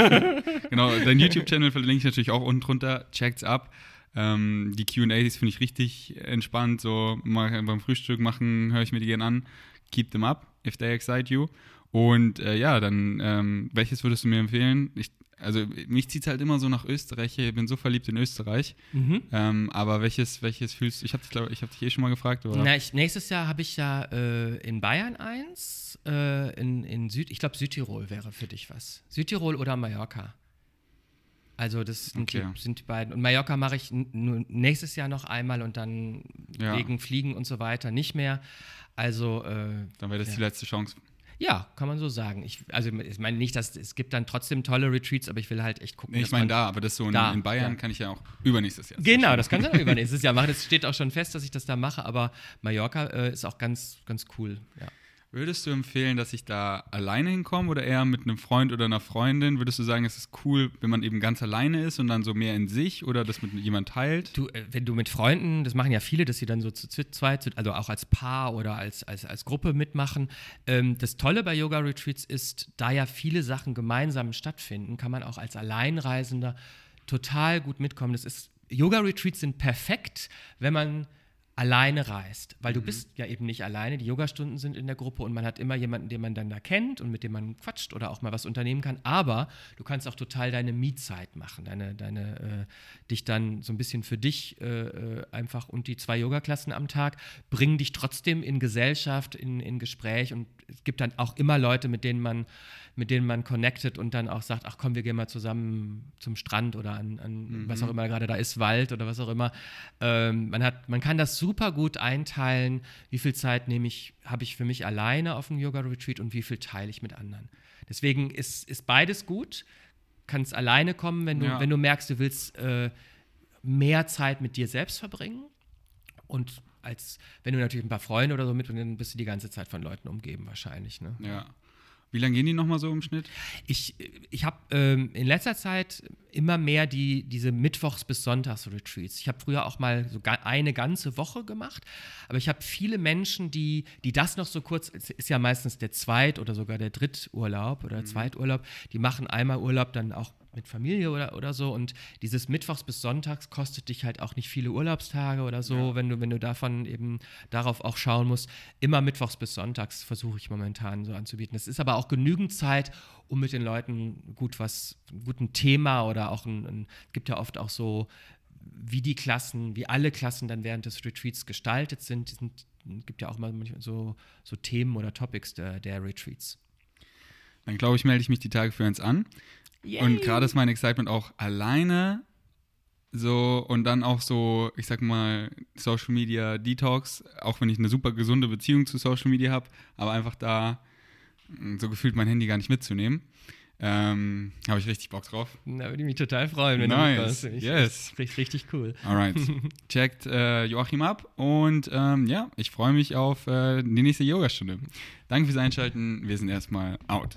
Speaker 1: genau, dein YouTube-Channel verlinke ich natürlich auch unten drunter. Checkt's ab. Ähm, die QAs finde ich richtig entspannt. So mal beim Frühstück machen, höre ich mir die gerne an. Keep them up, if they excite you. Und äh, ja, dann, ähm, welches würdest du mir empfehlen? Ich also mich zieht es halt immer so nach Österreich. Ich bin so verliebt in Österreich. Mhm. Ähm, aber welches, welches fühlst du? Ich habe dich, glaub, ich hab dich eh schon mal gefragt. Oder?
Speaker 2: Na, ich, nächstes Jahr habe ich ja äh, in Bayern eins, äh, in, in Süd, ich glaube Südtirol wäre für dich was. Südtirol oder Mallorca. Also das sind, okay. die, sind die beiden. Und Mallorca mache ich nächstes Jahr noch einmal und dann ja. wegen Fliegen und so weiter nicht mehr. Also äh,
Speaker 1: dann wäre das ja. die letzte Chance.
Speaker 2: Ja, kann man so sagen. Ich, also ich meine nicht, dass es gibt dann trotzdem tolle Retreats, aber ich will halt echt gucken. Nee,
Speaker 1: ich meine da, aber das so in, da, in Bayern ja. kann ich ja auch übernächstes Jahr.
Speaker 2: Genau, das kann ich auch übernächstes Jahr machen. Es steht auch schon fest, dass ich das da mache, aber Mallorca äh, ist auch ganz, ganz cool. Ja.
Speaker 1: Würdest du empfehlen, dass ich da alleine hinkomme oder eher mit einem Freund oder einer Freundin? Würdest du sagen, es ist cool, wenn man eben ganz alleine ist und dann so mehr in sich oder das mit jemand teilt?
Speaker 2: Du, äh, wenn du mit Freunden, das machen ja viele, dass sie dann so zu zweit, also auch als Paar oder als, als, als Gruppe mitmachen. Ähm, das Tolle bei Yoga-Retreats ist, da ja viele Sachen gemeinsam stattfinden, kann man auch als Alleinreisender total gut mitkommen. Das ist Yoga-Retreats sind perfekt, wenn man alleine reist, weil du bist ja eben nicht alleine, die Yogastunden sind in der Gruppe und man hat immer jemanden, den man dann da kennt und mit dem man quatscht oder auch mal was unternehmen kann, aber du kannst auch total deine Mietzeit machen, deine, deine, äh, dich dann so ein bisschen für dich äh, äh einfach und die zwei Yoga-Klassen am Tag bringen dich trotzdem in Gesellschaft, in, in Gespräch und es gibt dann auch immer Leute, mit denen man mit denen man connectet und dann auch sagt, ach komm, wir gehen mal zusammen zum Strand oder an, an mhm. was auch immer gerade da ist, Wald oder was auch immer. Ähm, man, hat, man kann das super gut einteilen, wie viel Zeit nehme ich, habe ich für mich alleine auf dem Yoga-Retreat und wie viel teile ich mit anderen. Deswegen ist, ist beides gut. Kannst alleine kommen, wenn du, ja. wenn du merkst, du willst äh, mehr Zeit mit dir selbst verbringen. Und als wenn du natürlich ein paar Freunde oder so mit, dann bist du die ganze Zeit von Leuten umgeben wahrscheinlich. Ne?
Speaker 1: Ja. Wie lange gehen die nochmal so im Schnitt?
Speaker 2: Ich, ich habe ähm, in letzter Zeit immer mehr die, diese Mittwochs- bis Sonntags-Retreats. Ich habe früher auch mal so eine ganze Woche gemacht, aber ich habe viele Menschen, die, die das noch so kurz, es ist ja meistens der Zweit- oder sogar der Dritturlaub oder mhm. Zweiturlaub, die machen einmal Urlaub dann auch mit Familie oder, oder so. Und dieses Mittwochs bis Sonntags kostet dich halt auch nicht viele Urlaubstage oder so, ja. wenn, du, wenn du davon eben darauf auch schauen musst. Immer Mittwochs bis Sonntags versuche ich momentan so anzubieten. Es ist aber auch genügend Zeit, um mit den Leuten gut was, gut ein Thema oder auch ein, ein gibt ja oft auch so, wie die Klassen, wie alle Klassen dann während des Retreats gestaltet sind. Es gibt ja auch mal so, so Themen oder Topics der, der Retreats.
Speaker 1: Dann glaube ich, melde ich mich die Tage für uns an. Yay. Und gerade ist mein Excitement auch alleine so und dann auch so, ich sag mal, Social Media Detox, auch wenn ich eine super gesunde Beziehung zu Social Media habe, aber einfach da mm, so gefühlt mein Handy gar nicht mitzunehmen. Ähm, habe ich richtig Bock drauf.
Speaker 2: Da würde ich mich total freuen, wenn
Speaker 1: nice. du mitkommst.
Speaker 2: Yes. Richtig, richtig cool.
Speaker 1: Alright. Checkt äh, Joachim ab und ähm, ja, ich freue mich auf äh, die nächste Yogastunde. Danke fürs Einschalten. Wir sind erstmal out.